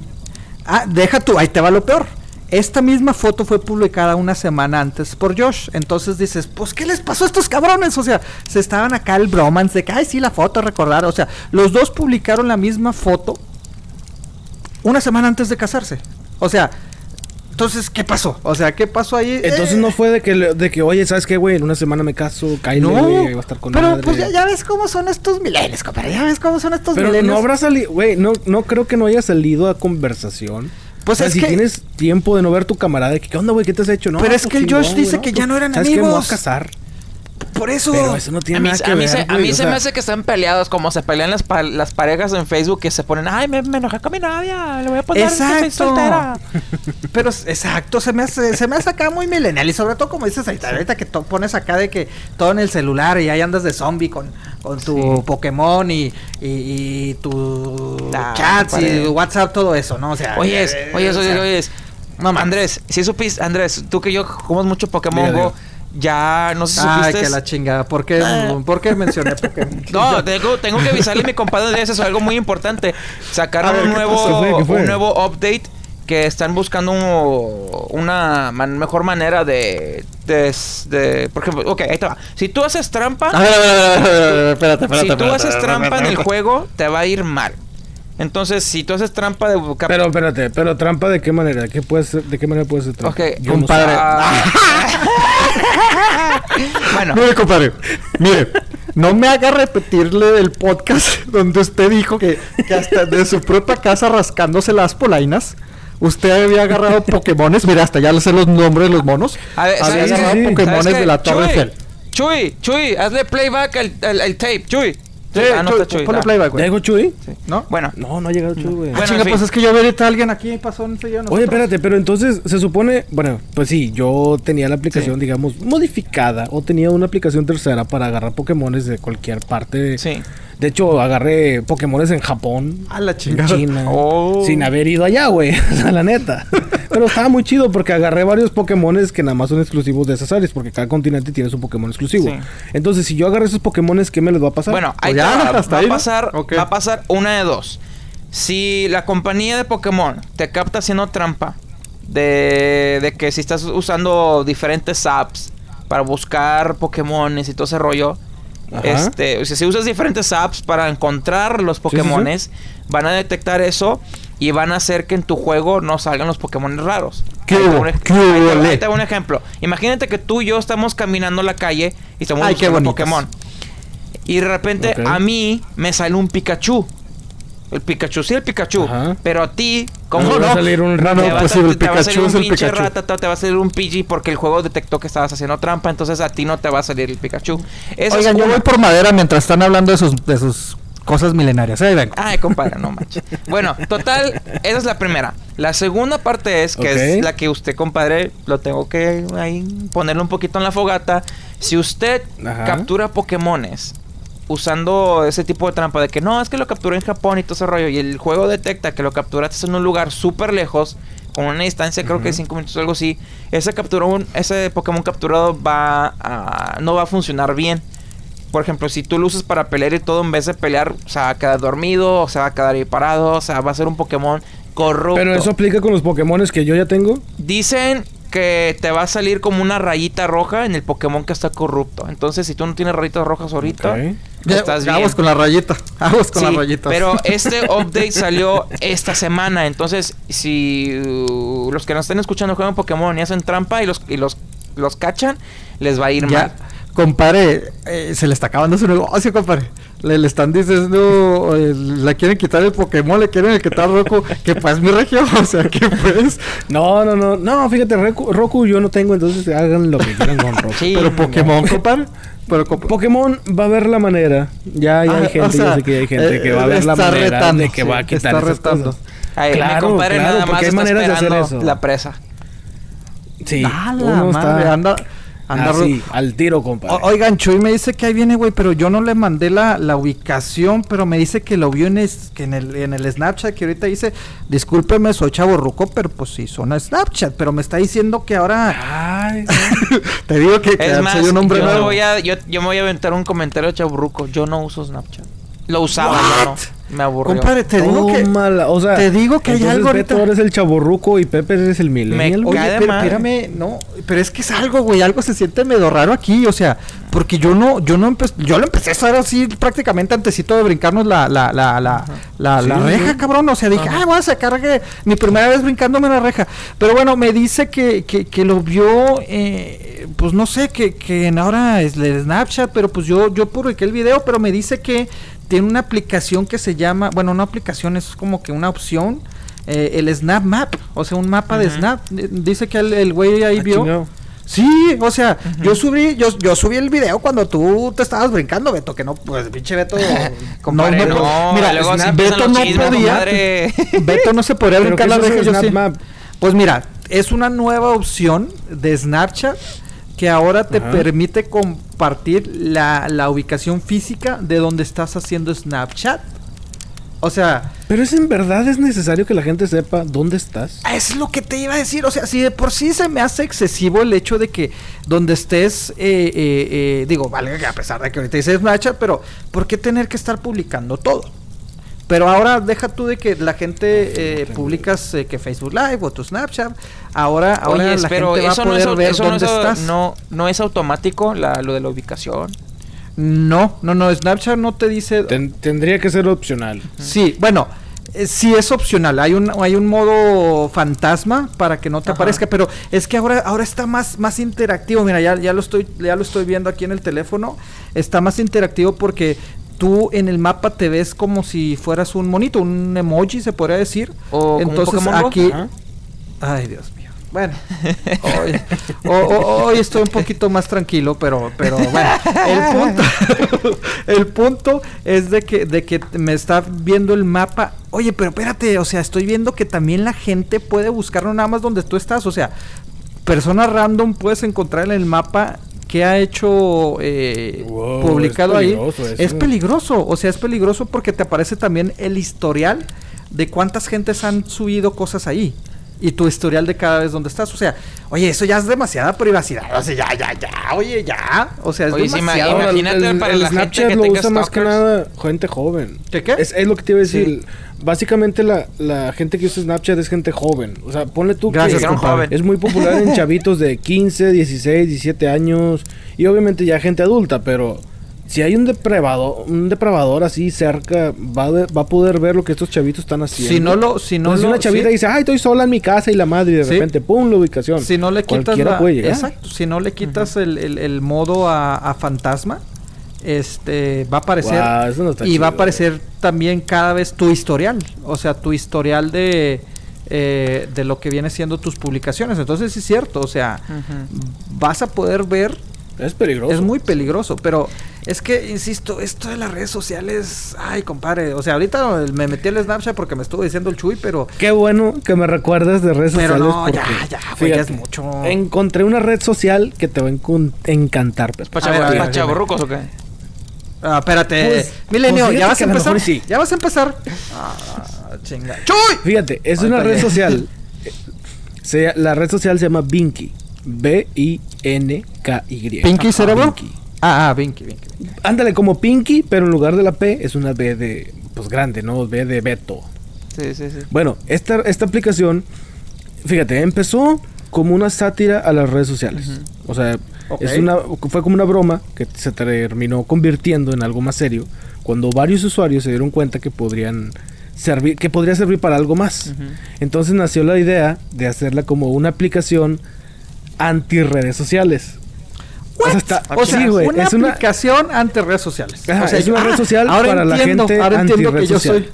Ah, deja tú, ahí te va lo peor. Esta misma foto fue publicada una semana antes por Josh. Entonces dices, pues, ¿qué les pasó a estos cabrones? O sea, se estaban acá el bromance de que, ay, sí, la foto, recordar. O sea, los dos publicaron la misma foto una semana antes de casarse. O sea, entonces, ¿qué pasó? O sea, ¿qué pasó ahí? Entonces Eh, no fue de que, de que oye, ¿sabes qué, güey? En una semana me caso, Kyle, No, güey, va a estar con pero madre. pues ya, ya ves cómo son estos milenios, compadre. Ya ves cómo son estos Pero milenios. no habrá salido, güey, no, no creo que no haya salido a conversación. Pues o sea, es si que- tienes tiempo de no ver tu camarada, ¿qué onda, güey? ¿Qué te has hecho? No, Pero es pues, que el Josh dice güey, que no, ya no eran ¿sabes qué? Me voy a amigos. casar. Por eso. Pero eso no tiene A mí, nada a que mí ver, se, a güey, mí o se sea, me hace que están peleados como se pelean las, pa- las parejas en Facebook que se ponen, ay, me, me enojé con mi novia, le voy a poner que soy Exacto. soltera. Pero exacto, se me hace, se me hace acá muy milenial. Y sobre todo como dices ahorita, ahorita que pones acá de que todo en el celular y ahí andas de zombie con, con tu Pokémon y, y, y tu chats y tu WhatsApp, todo eso, ¿no? O sea, Oye, eh, oye, o oye, sea, oye. no mames. Andrés, si supiste, Andrés, tú que yo jugamos mucho Pokémon Go, ya no sé si Ay, supiste. que la chingada. ¿Por qué, Ah. ¿por qué mencioné Pokémon? No, tengo, tengo que avisarle a mi compadre de eso, es algo muy importante. Sacaron ver, un ¿qué nuevo, pasó? ¿Qué fue? ¿Qué fue? un nuevo update que están buscando un- una man- mejor manera de, de, de- Por ejemplo, ok, ahí te va. Si tú haces trampa, A ver, a ver, a ver, espérate, espérate. si tú espérate, haces trampa en el juego, te va a ir mal. Entonces, si tú haces trampa de cap- Pero espérate, pero trampa de qué manera? ¿Qué puede ser, ¿De qué manera puede ser trampa? Ok, no compadre. sé. Bueno, Mire, compadre, mire, no me haga repetirle el podcast donde usted dijo que, que hasta de su propia casa rascándose las polainas, usted había agarrado Pokémones, mira, hasta ya le sé los nombres de los monos. A ver, había ¿sabes agarrado? Pokémones de la Torre Chuy, Eiffel. Chuy, Chuy, hazle playback al, al- al tape, Chuy. Sí, ah, no está Chuy. ponle ah. playback, ¿Ya güey. llegó Chuy? ¿No? Bueno, No, no ha llegado Chuy, güey. Ah, Bueno, chinga, en fin. pues es que yo ahorita alguien aquí pasó Oye, espérate, pero entonces se supone, bueno, pues sí, yo tenía la aplicación, digamos, modificada o tenía una aplicación tercera para agarrar Pokémones de cualquier parte. sí. De hecho, agarré Pokémones en Japón, A la en chingada. China, Oh. sin haber ido allá, güey, o sea, la neta. Pero estaba muy chido porque agarré varios Pokémones que nada más son exclusivos de esas áreas, porque cada continente tiene su Pokémon exclusivo. Sí. Entonces, si yo agarré esos Pokémones, ¿qué me les va a pasar? Bueno, ahí Pues ya, va, hasta va ahí, a pasar, va a pasar una de dos. Si la compañía de Pokémon te capta haciendo trampa de, de que si estás usando diferentes apps para buscar Pokémones y todo ese rollo, Ajá. este, si usas diferentes apps para encontrar los sí, sí. Pokémones, van a detectar eso y van a hacer que en tu juego no salgan los Pokémon raros. ¿Qué Ahí ¿Qué ahí te un ejemplo. Imagínate que tú y yo estamos caminando la calle y estamos Ay, buscando bonitas. Pokémon. Y de repente a mí me sale un Pikachu. El Pikachu, sí, el Pikachu. Ajá. Pero a ti, ¿Cómo como no va a salir un No, no, te va, pues a- el te va a salir un el pinche Pikachu. Rattata, te va a salir un Pidgey porque el juego detectó que estabas haciendo trampa, entonces a ti no te va a salir el Pikachu. Esa Oigan, es yo voy por madera mientras están hablando de sus, de sus cosas milenarias. Ahí vengo. Ay, compadre, no manches. Bueno, total, esa es la primera. La segunda parte es, que es la que usted, compadre, lo tengo que ahí ponerle un poquito en la fogata. Si usted Ajá. captura Pokémones usando ese tipo de trampa de que no, es que lo capturé en Japón y todo ese rollo, y el juego detecta que lo capturaste en un lugar súper lejos, con una distancia creo que de 5 minutos o algo así, ese, capturó, ese Pokémon capturado va a, no va a funcionar bien. Por ejemplo, si tú lo usas para pelear y todo, en vez de pelear, se va a quedar dormido, o se va a quedar ahí parado, o sea, va a ser un Pokémon corrupto. Pero eso aplica con los Pokémones que yo ya tengo. Dicen que te va a salir como una rayita roja en el Pokémon que está corrupto. Entonces, si tú no tienes rayitas rojas ahorita. Estás bien. Aguas con la rayita. Aguas con Sí, las rayitas. pero este update salió esta semana. Entonces, si uh, los que nos estén escuchando juegan Pokémon y hacen trampa y los, y los, los cachan, les va a ir ya, mal. compadre, eh, se le está acabando su negocio, compadre. Le, le están diciendo, eh, le quieren quitar el Pokémon, le quieren quitar Roku, que pues mi región, o sea, que pues. No, no, no. No, fíjate, Roku, Roku yo no tengo, entonces hagan lo que quieran con Roku. Sí, pero no. Pokémon, compadre. Pero Pokémon va a ver la manera. Ya, ya Ah, hay o gente, sea, yo sé que hay gente eh, que va a ver la manera retando, de que sí, va a quitar está esas retando. cosas. Ay, mi Claro, compadre claro, nada porque más hay está maneras de hacer esperando eso. la presa. Sí, Ah, la uno madre, está anda, anda ru- así, al tiro, compadre. O- oigan, Chuy me dice que ahí viene, güey, pero yo no le mandé la, la ubicación, pero me dice que lo vio en, es- que en, el, en el Snapchat, que ahorita dice, discúlpeme, soy chavo ruco, pero pues sí, son a Snapchat, pero me está diciendo que ahora, Ay, te digo que, que Es más, soy un hombre yo, me nuevo. voy a, yo, yo me voy a aventar un comentario chaburruco. Yo no uso Snapchat. Lo usaba, yo no. Me aburrió. Compadre, te digo que... O sea, te digo que hay algo Beto ahorita- eres el chaborruco y Pepe eres el millennial. Me cae Oye, pero espérame, no, pero es que es algo, güey, algo se siente medio raro aquí, o sea, porque yo no, yo no empecé, yo lo empecé a hacer así prácticamente antesito de brincarnos la, la, la, la, la, la reja, sí. cabrón, o sea, dije, ah, voy a sacar que mi primera vez brincándome la reja, pero bueno, me dice que, que, que lo vio, eh, pues no sé, que, que en ahora es el Snapchat, pero pues yo, yo publiqué el video, pero me dice que tiene una aplicación que se llama, bueno, una aplicación es como que una opción, eh, el Snap Map, o sea, un mapa de. Snap. Eh, Dice que el, güey ahí Ah, vio. chingado. Sí, o sea, yo subí, yo, yo subí el video cuando tú te estabas brincando, Beto, que no, pues pinche Beto. Compadre, no, po- mira, luego Snap- Beto no chismes, podía. Beto no se podría ¿Pero brincar la reja, de yo Snap sí. Map? Pues mira, es una nueva opción de Snapchat que ahora te Ajá. permite compartir la, la ubicación física de donde estás haciendo Snapchat. O sea, Pero es en verdad es necesario que la gente sepa dónde estás. Es lo que te iba a decir, o sea, si de por sí se me hace excesivo el hecho de que donde estés, eh, eh, eh, digo, vale, que a pesar de que ahorita dices Snapchat, pero ¿por qué tener que estar publicando todo? Pero ahora deja tú de que la gente eh, publicas eh, que Facebook Live o tu Snapchat, ahora, ahora Oye, la pero gente va a no poder es, ver eso no dónde es, estás. no, no es automático la, lo de la ubicación. no, no, no, Snapchat no te dice... Ten- tendría que ser opcional. Sí, bueno, eh, sí es opcional. Hay un, hay un modo fantasma para que no te Ajá. aparezca, pero es que ahora, ahora está más, más interactivo. Mira, ya, ya lo estoy, ya lo estoy viendo aquí en el teléfono. Está más interactivo porque tú en el mapa te ves como si fueras un monito, un emoji se podría decir. O como un Entonces Pokémon Go. aquí. Ay, Dios mío. Bueno, hoy, ho- ho- hoy estoy un poquito más tranquilo, pero, pero bueno, el punto, el punto es de que, de que me está viendo el mapa. Oye, pero espérate, o sea, estoy viendo que también la gente puede buscar no nada más donde tú estás, o sea, personas random puedes encontrar en el mapa que ha hecho eh, Wow, publicado es ahí. eso. Es peligroso, o sea, es peligroso porque te aparece también el historial de cuántas gentes han subido cosas ahí. Y tu historial de cada vez donde estás. O sea, oye, eso ya es demasiada privacidad. O sea, ya, ya, ya, oye, ya. O sea, es Oye, demasiado. Ahora, Imagínate para la gente Snapchat que lo usa más que nada gente joven. ¿Qué, qué? Es, es lo que te iba a decir. Básicamente la, la gente que usa Snapchat es gente joven. O sea, ponle tú Gracias, que joven. es muy popular en chavitos de 15, 16, 17 años. Y obviamente ya gente adulta, pero si hay un depravador, un depravador así cerca, va a, va a poder ver lo que estos chavitos están haciendo. Si no lo, si no Entonces, lo, una chavita sí, dice, ay, estoy sola en mi casa y la madre, y de Sí. repente, pum, la ubicación. si no le quitas Cualquiera la- puede llegar. exacto, si no le quitas el, el- el modo a, a fantasma, este va a aparecer eso no está y va a aparecer también cada vez tu historial, o sea, tu historial de eh, de lo que viene siendo tus publicaciones. Entonces sí es cierto, o sea, vas a poder ver Es peligroso. Es muy peligroso, pero es que, insisto, esto de las redes sociales, ay, compadre, o sea, ahorita me metí el Snapchat porque me estuvo diciendo el Chuy, pero... Qué bueno que me recuerdas de redes Pero sociales. no, porque, ya, ya, güey, ya es fíjate, mucho. Encontré una red social que te va a encantar. Pepe. ¿Pa' A ver, a chavo- ver, pa' a ver. chavorrucos o qué? Ah, espérate, Pues- Milenio, pues fíjate ¿ya vas a empezar? sí. ¿Ya vas a empezar? Ah, chinga. ¡Chuy! Fíjate, es una red social. Se- la red social se llama Binky. B-I-N-K-Y. ¿Pinky Cerebro? Binky. Ah, ah, Vinky. Ándale, como Pinky, pero en lugar de la P es una B de. Pues grande, ¿no? B de Beto. Sí, sí, sí. Bueno, esta, esta aplicación, fíjate, empezó como una sátira a las redes sociales. O sea, es una, fue como una broma que se terminó convirtiendo en algo más serio cuando varios usuarios se dieron cuenta que podrían servir, que podría servir para algo más. Entonces nació la idea de hacerla como una aplicación anti redes sociales. O sea, está, O sea, sí, güey, una es una aplicación ante redes sociales. Ajá, o sea, es una red ah, social ahora para la gente Ahora entiendo anti-red que yo soy...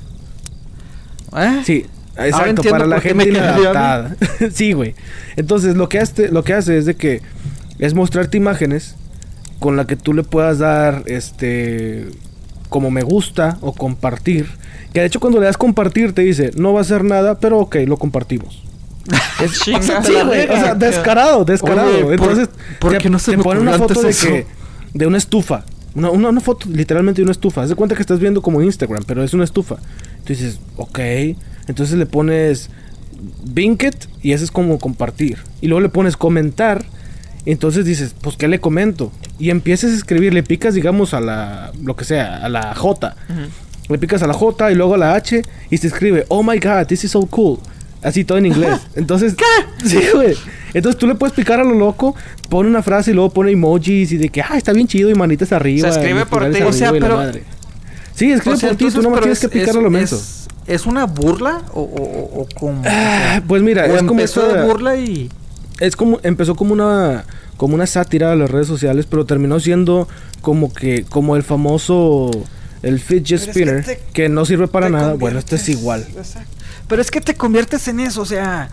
¿Eh? Sí, exacto, para la gente inadaptada. sí, güey. Entonces, lo que hace, lo que hace es de que es mostrarte imágenes con la que tú le puedas dar este como me gusta o compartir. Que de hecho cuando le das compartir te dice, "No va a hacer nada, pero ok, lo compartimos." Es, o sea, Chinga sí, güey, o sea, descarado, descarado. Oye, ¿por- Entonces, por te, no se te me pone ocurrió una foto de que de una estufa. Una, una, una foto literalmente de una estufa. Haz de cuenta que estás viendo como Instagram, pero es una estufa. Tú dices, ok. Entonces le pones Binket y ese es como compartir. Y luego le pones comentar. y Entonces dices, pues ¿qué le comento? Y empiezas a escribir, le picas, digamos, a la, lo que sea, a la J. Ujú. Le picas a la J y luego a la H y se escribe, oh my god, this is so cool. Así todo en inglés. Entonces, ¿qué? Sí, güey. Entonces tú le puedes picar a lo loco, pone una frase y luego pone emojis y de que, ah, está bien chido y manitas arriba. Se escribe por ti. O sea, pero- madre. Sí, escribe O sea, por ti, tú pero tienes que picar a lo menso. es- ¿Es una burla o, o, o, o como? Ah, pues mira, o es como empezó esta- de burla y... es como empezó como una como una sátira a las redes sociales, pero terminó siendo como que como el famoso el fidget que spinner te- que, no sirve para nada. Bueno, este es igual. Exacto. Pero es que te conviertes en eso, o sea,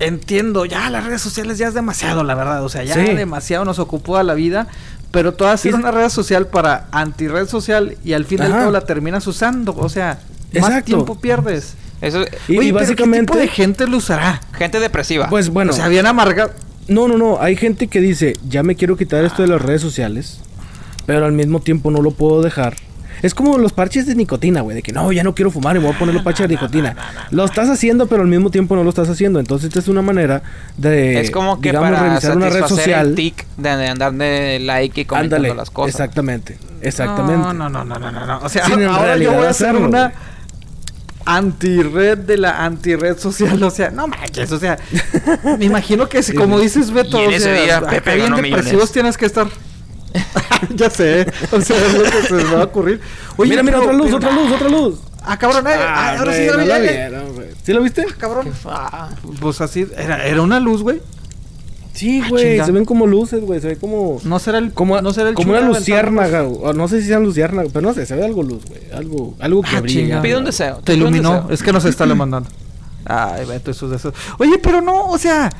entiendo, ya las redes sociales ya es demasiado, la verdad, o sea, ya Sí. demasiado nos ocupó a la vida, pero tú haces Y- una red social para anti-red social y al final todo la terminas usando, o sea, más tiempo pierdes. Eso, Y, Oye, y pero básicamente ¿qué tipo de gente lo usará? gente depresiva. pues bueno, o sea, bien amargado. no, no, no, hay gente que dice, "Ya me quiero quitar esto de las redes sociales", pero al mismo tiempo no lo puedo dejar. Es como los parches de nicotina, güey, de que no, ya no quiero fumar y voy a poner los parches de nicotina. Lo estás haciendo, pero al mismo tiempo no lo estás haciendo. Entonces, esta es una manera de es como que digamos, para revisar una red social. el tic de, de andar de like y comentando Ándale, las cosas. exactamente, exactamente. No, no, no, no, no, no, no. O sea, Sin ahora yo voy a hacer hacerlo, una güey. anti-red de la anti-red social. O sea, no manches, o sea, me imagino que si, como dices Beto, Y en o sea, día acá Pepe bien depresivos millones. tienes que estar. ya sé, o sea, es lo que se me va a ocurrir. Oye, mira, mira, pero- otra luz, pero- otra luz, otra luz. Ah, cabrón, eh, ah, ahora sí lo no vi, la eh, vieron. ¿Sí lo viste? ah, cabrón. Ah, Pues así, era, era una luz, güey. Sí, Ah, güey, chinga. se ven como luces, güey, se ve como... No será el, Como, no será el como una luciérnaga, o no sé si sean luciérnaga, pero no sé, se ve algo luz, güey. Algo, algo que Ah, brilla. Pide un deseo. Te iluminó, deseo. es que nos está le mandando. Ay, Beto, eso de eso. Oye, pero no, o sea,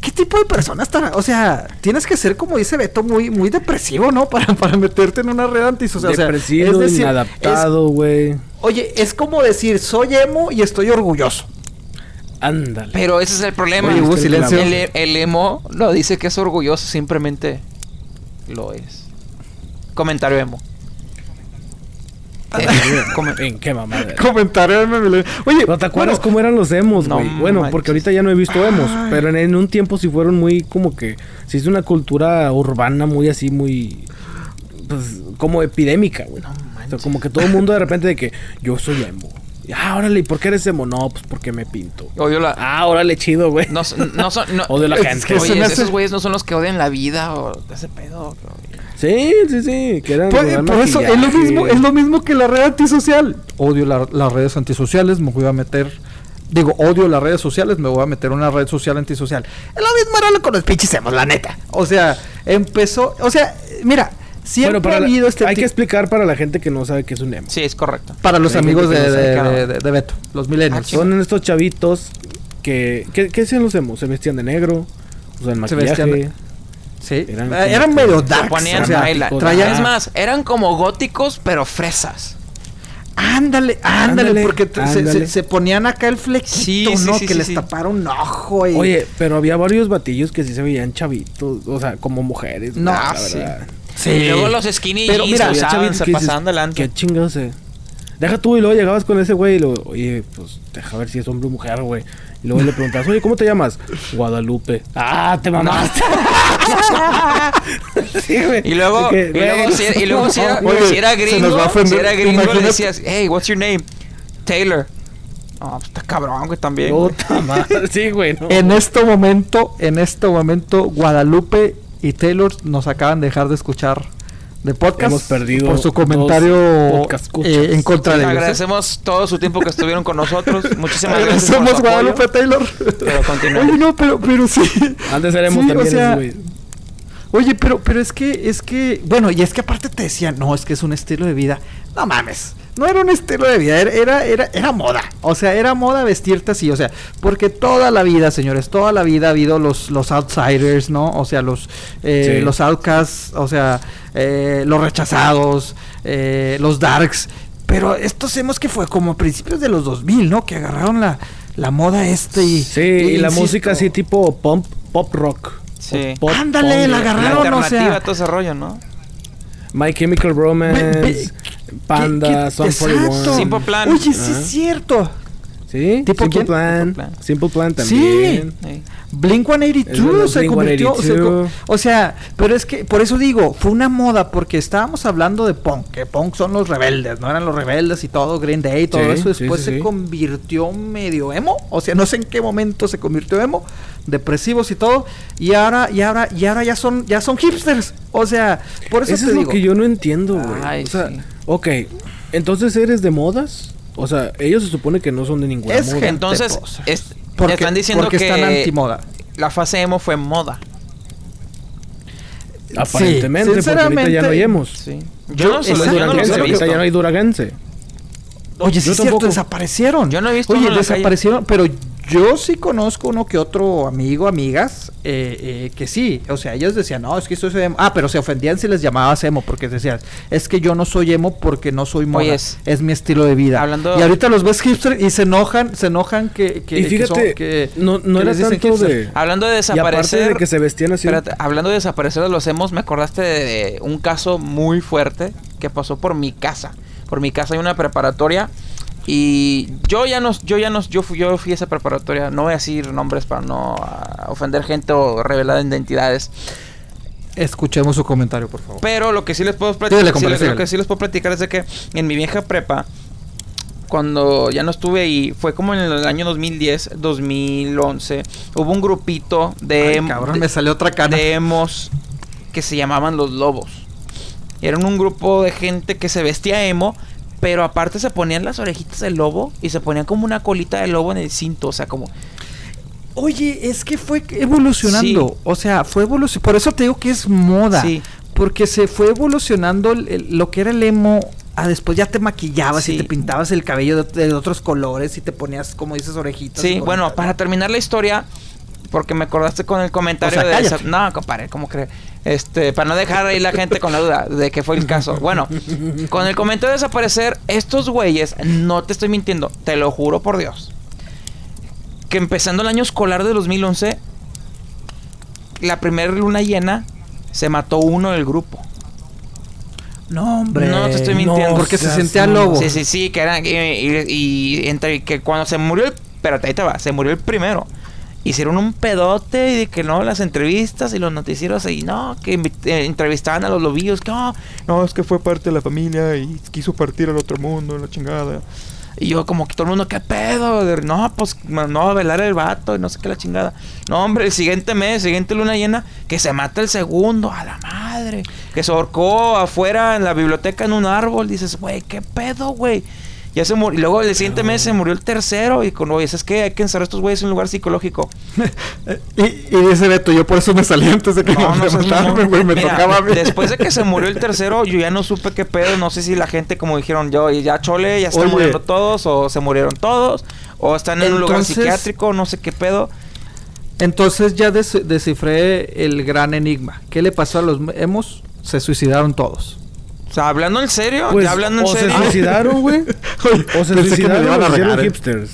¿qué tipo de persona estará? O sea, tienes que ser, como dice Beto, muy, muy depresivo, ¿no? Para, para meterte en una red antisocial. O sea, Depresivo, es decir, inadaptado, güey. oye, es como decir, soy emo y estoy orgulloso. Ándale. Pero ese es el problema. Oye, silencio. El, el emo no dice que es orgulloso, simplemente lo es. Comentario emo. Eh, come- ¿En qué mamada? Comentario de. Oye, ¿No te acuerdas bueno, cómo eran los emos, No güey? bueno, manches. porque ahorita ya no he visto emos, Ay. pero en, en un tiempo sí fueron muy como que se hizo una cultura urbana muy así, muy pues como epidémica, güey. o sea, como que todo el mundo de repente de que yo soy emo. Y, Ah, órale, ¿y por qué eres emo? No, pues porque me pinto. Odio la. Ah, órale, chido, güey. No, no son. No, Odio la es gente. que Oye, hace- esos güeyes no son los que odian la vida o ese pedo. güey. Sí, sí, sí, que eran Por, rodar por eso es lo mismo, es lo mismo que la red antisocial. Odio la- las redes antisociales, me voy a meter. Digo, odio las redes sociales, me voy a meter una red social antisocial. Es lo mismo era lo con los pinches emos, la neta. O sea, empezó. O sea, mira, siempre Bueno, para ha la- habido este hay que explicar para la gente que no sabe qué es un emo. Sí, es correcto. Para los hay amigos de, de- qué de- hago. de- de Beto, los millennials. Ah, Son estos chavitos que... ¿Qué, qué hacían los emos? Se vestían de negro, usan Se maquillaje. vestían de- Sí, Eran eran, como que- medio darks. Ponían o sea, baila- traían- Es más, eran como góticos, pero fresas. Ándale, ándale, Ándale, porque se-. Se, se ponían acá el Sí, sí, ¿no? sí, que sí, les sí. taparon un ojo y... Oye, pero había varios batillos que sí se veían chavitos, o sea, como mujeres. No, la sí. verdad. sí. Y luego los skinny Pero mira, usaban, se pasaban delante. Qué chingados, eh. Deja tú y luego llegabas con ese güey y luego, oye, pues deja ver si es hombre o mujer, güey. Y luego le preguntas, oye, ¿cómo te llamas? Guadalupe. Ah, te mamaste. sí, güey. Y luego, y luego, si, era- y luego si, era, Oye, si era gringo, si era gringo, le decías, hey, what's your name? Taylor. No, pues está cabrón, güey, también. Puta madre. Sí, güey. no. En este momento, en este momento, Guadalupe y Taylor nos acaban de dejar de escuchar de podcast. Hemos perdido por su comentario eh, en contra de ellos. ¿eh? Agradecemos todo su tiempo que estuvieron con nosotros. Muchísimas gracias. Somos su apoyo. Guadalupe Taylor. Pero. Oye, no, pero, pero sí. Antes éramos Sí, o también sea, esos, güey. Oye, pero, pero es que, es que, bueno, y es que aparte te decían, no, es que es un estilo de vida. No mames, no era un estilo de vida, era, era, era, era moda. O sea, era moda vestirte así, o sea, porque toda la vida, señores, toda la vida ha habido los, los outsiders, ¿no? O sea, los, eh, Sí. los outcasts, o sea, eh, los rechazados, eh, los darks. Pero estos hemos que fue como a principios de los 2000, ¿no? Que agarraron la, la moda este y... Sí, y la música así tipo pop, pop rock. Sí. Pop- Ándale, la La agarraron, o alternativa, sea... todo ese rollo, ¿no? My Chemical Romance, Panda, ¿Qué- Son qué- 41. exacto. Simple Plan. Oye, sí es cierto. ¿Sí? ¿Tipo Simple? Plan. Simple Plan. Simple Plan Sí. también. Sí. Blink Es 182 verdad, se Blink convirtió. se 182. co- o sea, pero es que por eso digo, fue una moda porque estábamos hablando de punk, que punk son los rebeldes, no eran los rebeldes y todo, Green Day, todo Sí, eso. Después sí, se sí. convirtió medio emo, o sea, no sé en qué momento se convirtió emo, depresivos y todo, y ahora, y ahora, y ahora ya son, ya son hipsters. O sea, por eso Eso te es digo. lo que yo no entiendo, güey. O sea, sí. Ok. Entonces eres de modas. O sea, ellos se supone que no son de ninguna Es moda. Entonces, es- Porque, están diciendo porque que están antimoda. la fase emo fue moda. Aparentemente, porque ahorita ya no hayamos. Sí. Yo- Yo, no, solo- yo no he ahorita visto. ya no hay Duragense. Oye, sí Yo es cierto, desaparecieron. Yo no he visto Oye, desaparecieron, pero yo sí conozco uno que otro amigo, amigas, eh, eh, que sí. O sea, ellos decían, no, es que esto es emo. Ah, pero se ofendían si les llamabas emo, porque decían, es que yo no soy emo porque no soy moda. Oyes, es mi estilo de vida. hablando- Y ahorita los ves hipster y se enojan, se enojan que. que y que fíjate, son- que- no, no que era les dicen tanto hipster. de... Hablando de Y aparte desaparecer. de que se vestían así... Espérate, hablando de desaparecer de los emos, me acordaste de un caso muy fuerte que pasó por mi casa. Por mi casa hay una preparatoria y yo ya no, yo ya no, yo fui, yo fui a esa preparatoria. No voy a decir nombres para no ah, ofender gente o revelar identidades. Escuchemos su comentario, por favor. Pero lo que sí les puedo platicar, compadre, lo que sí les puedo platicar es de que en mi vieja prepa, cuando ya no estuve ahí, fue como en el año 2010, 2011, hubo un grupito de, Ay, em- cabrón, de- me salió otra cana. de emos que se llamaban los lobos. Eran un grupo de gente que se vestía emo, pero aparte se ponían las orejitas del lobo y se ponían como una colita de lobo en el cinto, o sea, como Oye, es que fue evolucionando. Sí. O sea, fue evolucionando. Por eso te digo que es moda. Sí. Porque se fue evolucionando el- el- lo que era el emo Ah, después ya te maquillabas Sí. y te pintabas el cabello de, de otros colores y te ponías, como dices, orejitas. Sí, bueno, para terminar la historia, porque me acordaste con el comentario O sea, de esa-. No, compadre, ¿cómo cree? Este, para no dejar ahí la gente con la duda de que fue el caso. Bueno, con el comentario de desaparecer, estos güeyes, no te estoy mintiendo, te lo juro por Dios. Que empezando el año escolar de 2011, la primera luna llena, se mató uno del grupo. No, hombre. No te estoy mintiendo. Porque se sentía lobo. Sí, sí, sí, que era. Y, y- y entre que cuando se murió el. Espérate, ahí te va, se murió el primero. Hicieron un pedote y de que no, las entrevistas y los noticieros y no, que eh, entrevistaban a los lobillos, que no, no, es que fue parte de la familia y quiso partir al otro mundo, la chingada. Y yo como que todo el mundo, ¿qué pedo? No, pues no, velar el vato y no sé qué la chingada. No, hombre, el siguiente mes, siguiente luna llena, que se mata el segundo, a la madre. Que se ahorcó afuera en la biblioteca en un árbol. Dices, güey, ¿qué pedo, güey? Ya se murió. Y luego el siguiente mes se murió el tercero. Y con, oye, es que hay que encerrar a estos güeyes en un lugar psicológico. Y, y dice Beto, yo por eso me salí antes de que No, me mataran, güey, me Mira, tocaba a mí. Después de que se murió el tercero, yo ya no supe qué pedo. No sé si la gente, como dijeron yo, ya chole, ya están muriendo todos, o se murieron todos, o están en un lugar psiquiátrico, no sé qué pedo. Entonces ya des- descifré el gran enigma. ¿Qué le pasó a los emos? Se suicidaron todos. Sea, hablando en serio, Pues, ya hablando en o se suicidaron, güey. O se Pensé que me suicidaron a regar, ¿eh? hipsters.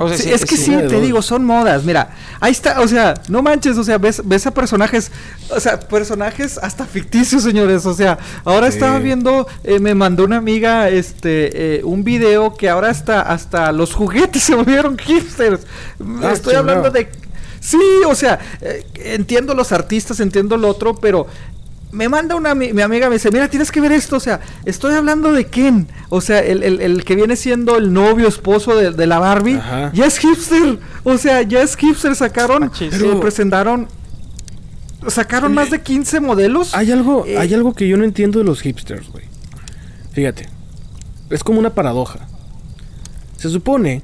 O sea, Sí, sí, es que sí. te dos. digo, son modas. Mira, ahí está, o sea, no manches, o sea, ves, ves a personajes, o sea, personajes hasta ficticios, señores. O sea, ahora Sí. estaba viendo, eh, me mandó una amiga, este, eh, un video que ahora hasta, hasta los juguetes se volvieron hipsters. Ah, Estoy chingado. hablando de, sí, o sea, eh, entiendo los artistas, entiendo lo otro, pero me manda una mi amiga me dice, mira, tienes que ver esto, o sea, estoy hablando de Ken, o sea, el, el- el que viene siendo el novio, esposo de, de la Barbie, Ajá. ya es hipster, o sea, ya es hipster, sacaron, eh, Pero- presentaron, sacaron más de 15 modelos. Hay algo, Eh, hay algo que yo no entiendo de los hipsters, güey. Fíjate. Es como una paradoja. Se supone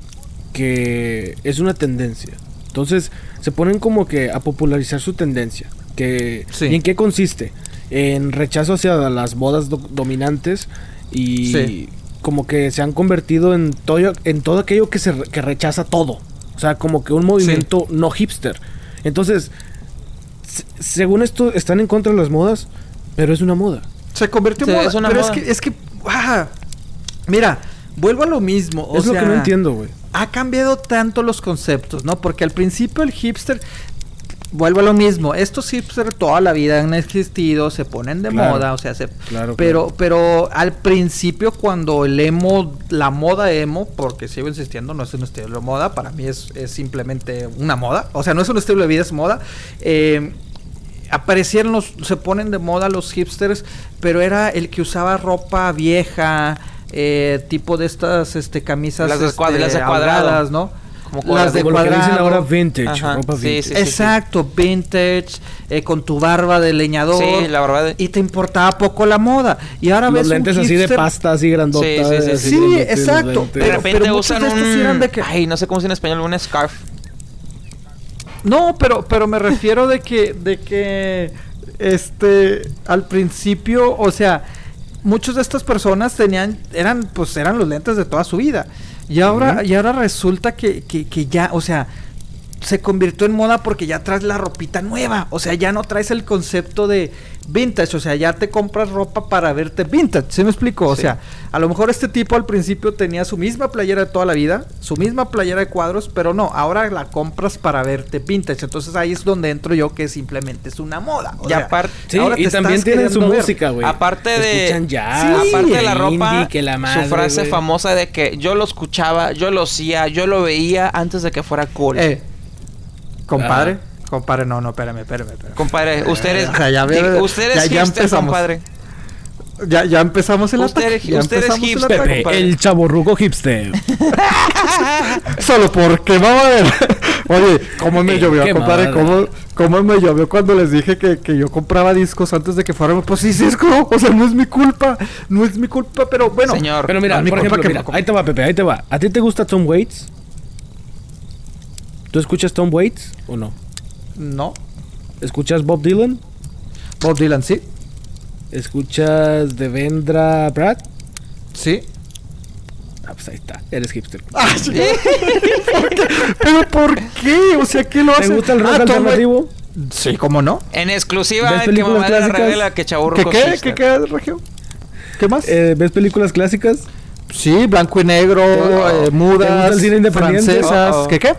que es una tendencia. Entonces, se ponen como que a popularizar su tendencia. Que, Sí. ¿Y en qué consiste? En rechazo hacia las modas do- dominantes y Sí. como que se han convertido en todo, en todo aquello que, se, re- que rechaza todo. O sea, como que un movimiento no hipster. Entonces, se- según esto, están en contra de las modas, pero es una moda. Se convirtió en Sí, moda. es una pero moda. es que, es que, ah, mira, vuelvo a lo mismo. o es lo que no entiendo, güey. ha cambiado tanto los conceptos, ¿no? Porque al principio el hipster, vuelvo a lo mismo, estos hipsters toda la vida han existido, se ponen de Claro. moda, o sea, se... Claro, pero, claro. pero al principio cuando el emo, la moda emo, porque sigo insistiendo, no es un estilo de moda, para mí es, es simplemente una moda, o sea, no es un estilo de vida, es moda. eh, aparecieron los, se ponen de moda los hipsters, pero era el que usaba ropa vieja, eh, tipo de estas este, camisas Las de este, cuadra- las de cuadrado. holgadas, ¿no? Como las cuadrado. de Como lo que dicen cuadrado. ahora vintage, Ajá, ropa vintage. sí, sí. Exacto, vintage, eh, con tu barba de leñador. Sí, la barba de- Y te importaba poco la moda. Y ahora Los ves un lentes así de pasta, así grandotas. Sí, sí, sí, así sí. exacto, lentes. De pero- repente pero usan de estos un... de que- Ay, no sé cómo se en español, un scarf. No, pero, pero me refiero de que, de que, este, al principio, o sea, muchas de estas personas tenían, eran, pues, eran los lentes de toda su vida. Y ahora, y ahora resulta que, que, que ya, o sea, se convirtió en moda porque ya traes la ropita nueva. O sea, ya no traes el concepto de vintage. O sea, ya te compras ropa para verte vintage. ¿Sí me explico? O Sí. sea, a lo mejor este tipo al principio tenía su misma playera de toda la vida, su misma playera de cuadros, pero no, ahora la compras para verte vintage. Entonces ahí es donde entro yo que simplemente es una moda. O Y sea, aparte- Sí, ahora y también tienen su ver. música, güey. Aparte de. Escuchan jazz, Sí, aparte de la ropa, indie, que la madre, su frase famosa de que yo lo escuchaba, yo lo hacía, yo lo veía antes de que fuera cool. Eh, compadre, Ah. Compadre, no, no, espérame, espérame, espérame. Compadre, usted eres. O sea, ya ve- diga, usted es ya- ya hipster, empezamos. compadre. Ya, ya empezamos el Usted ataque. ya usted es empezamos el hipster, ataque. el chaborruco hipster. Solo porque vamos a ver. Oye, ¿cómo me Eh, llovió, compadre? ¿Cómo, ¿Cómo me llovió cuando les dije que, que yo compraba discos antes de que fueran? Pues sí, disco. O sea, no es mi culpa. No es mi culpa, pero bueno. Señor. Pero mira, No, mi por ejemplo, que mira, me compra. ahí te va, Pepe, ahí te va. ¿A ti te gusta Tom Waits? ¿Tú escuchas Tom Waits o no? No. ¿Escuchas Bob Dylan? Bob Dylan, sí. ¿Escuchas Devendra Brad? Sí. Ah, pues ahí está. Eres hipster. Ah, sí. ¿Por qué? ¿Pero por qué? O sea, ¿qué lo hace? ¿Te gusta el rock Ah, alternativo? Waits- Sí, ¿cómo no? En exclusiva, ¿Ves que películas mamá la clásicas? revela que Chaburro ¿Qué qué? ¿Qué qué, Regio? ¿Qué más? Eh, ¿Ves películas clásicas? sí, blanco y negro, Oh. eh, ¿Te mudas, gusta el cine independiente? francesas. Oh, oh. ¿Qué qué?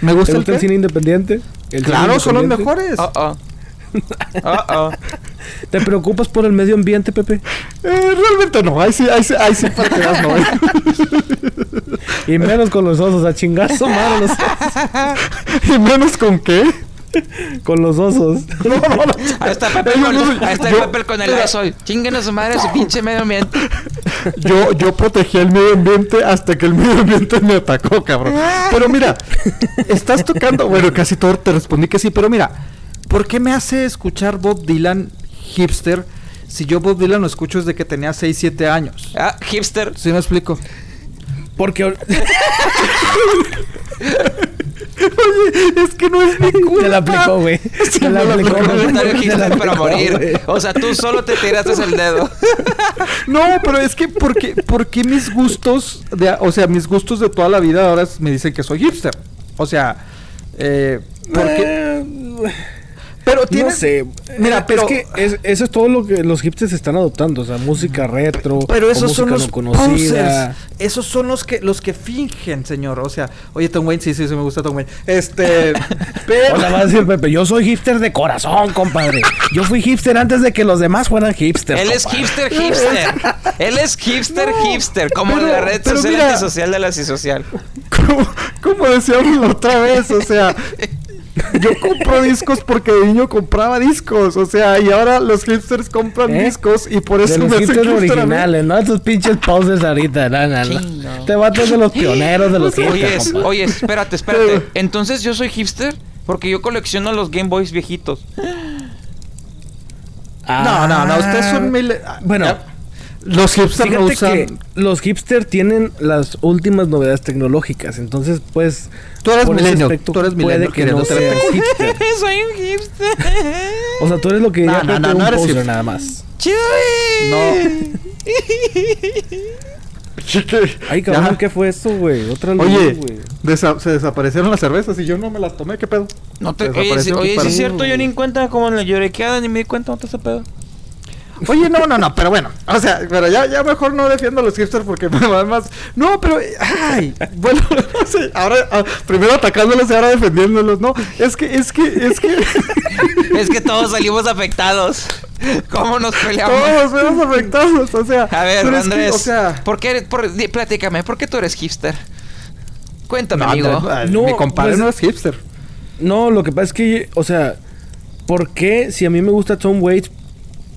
¿Me ¿Te gusta, el cine independiente? ¿El cine Claro, son los mejores. Oh, oh. ¿Te preocupas por el medio ambiente, Pepe? Eh, realmente no, ahí sí, ahí sí, ahí sí para que veas, no. eh. Y menos con los osos, a chingazo, madre, los osos. y menos con qué. Con los osos. No, no, no. Ahí está Pepe con, ahí está yo- Pepe con el mira, sol. Chinguen a su madre su pinche medio ambiente. Yo, yo protegí el medio ambiente hasta que el medio ambiente me atacó, cabrón. Pero mira, estás tocando. Bueno, casi todo te respondí que sí, pero mira, ¿por qué me hace escuchar Bob Dylan hipster si yo Bob Dylan lo escucho desde que tenía 6, 7 años? Ah, hipster. ¿Sí me explico? Porque Oye, es que no es mi culpa. te la aplicó, güey. Sí, Te la aplicó. Comentario hipster para morir. O sea, tú solo te tiraste el dedo. No, pero es que porque, porque mis gustos, de, o sea, mis gustos de toda la vida ahora me dicen que soy hipster. O sea, eh, porque, Eh, pero No sé. Mira, Eh, pero- Es que es- eso es todo lo que los hipsters están adoptando. O sea, música retro. Pero o esos son música los no conocida. Esos son los que los que fingen, señor. O sea, oye, Tom Wayne, sí, sí, sí me gusta Tom Wayne. Este, pero sea, va a decir Pepe, yo soy hipster de corazón, compadre. Yo fui hipster antes de que los demás fueran hipsters. Él es hipster, hipster. Él es hipster, No, hipster. Como pero- la red social mira. antisocial de la antisocial. como, como decíamos la otra vez, o sea, yo compro discos porque de niño compraba discos, o sea, y ahora los hipsters compran ¿Eh? discos y por eso De los me hacen hipsters originales, no estos pinches posers ahorita, no, no, no. Te vatos de los pioneros de los Oye, hipsters, compadre. oye, espérate, espérate. Entonces yo soy hipster porque yo colecciono los Game Boys viejitos. No, no, no, ustedes son mil... Ah, Bueno, Ya. Los hipsters no usan... que los hipsters tienen las últimas novedades tecnológicas, entonces pues Tú eres milenio, aspecto tú eres puede milenio, que no seas hipster. soy un hipster. O sea, tú eres lo que No, diría no, no, no un eres poser hipster. nada más. Chuy. Ay, cabrón, Ya. ¿qué fue eso, güey? Otra luz, Oye, desa- se desaparecieron las cervezas y yo no me las tomé, ¿qué pedo? No te, oye, sí, desaparecieron oye, sí es cierto, yo ni en cuenta como en la llorequeada ni me di cuenta, ¿no te ese pedo? Oye, no, no, no, pero bueno, o sea, pero ya, ya mejor no defiendo a los hipsters porque además, no, pero, ay, bueno, no sé, ahora, ah, primero atacándolos y ahora defendiéndolos, no, es que, es que, es que, Es que todos salimos afectados. ¿Cómo nos peleamos? todos nos vemos afectados, o sea, A ver, que, Andrés, o sea, ¿por qué eres, por, di- platícame, ¿por qué tú eres hipster? Cuéntame, no, amigo. no, No, mi compadre pues- no es hipster. No, lo que pasa es que, o sea, ¿por qué si a mí me gusta Tom Waits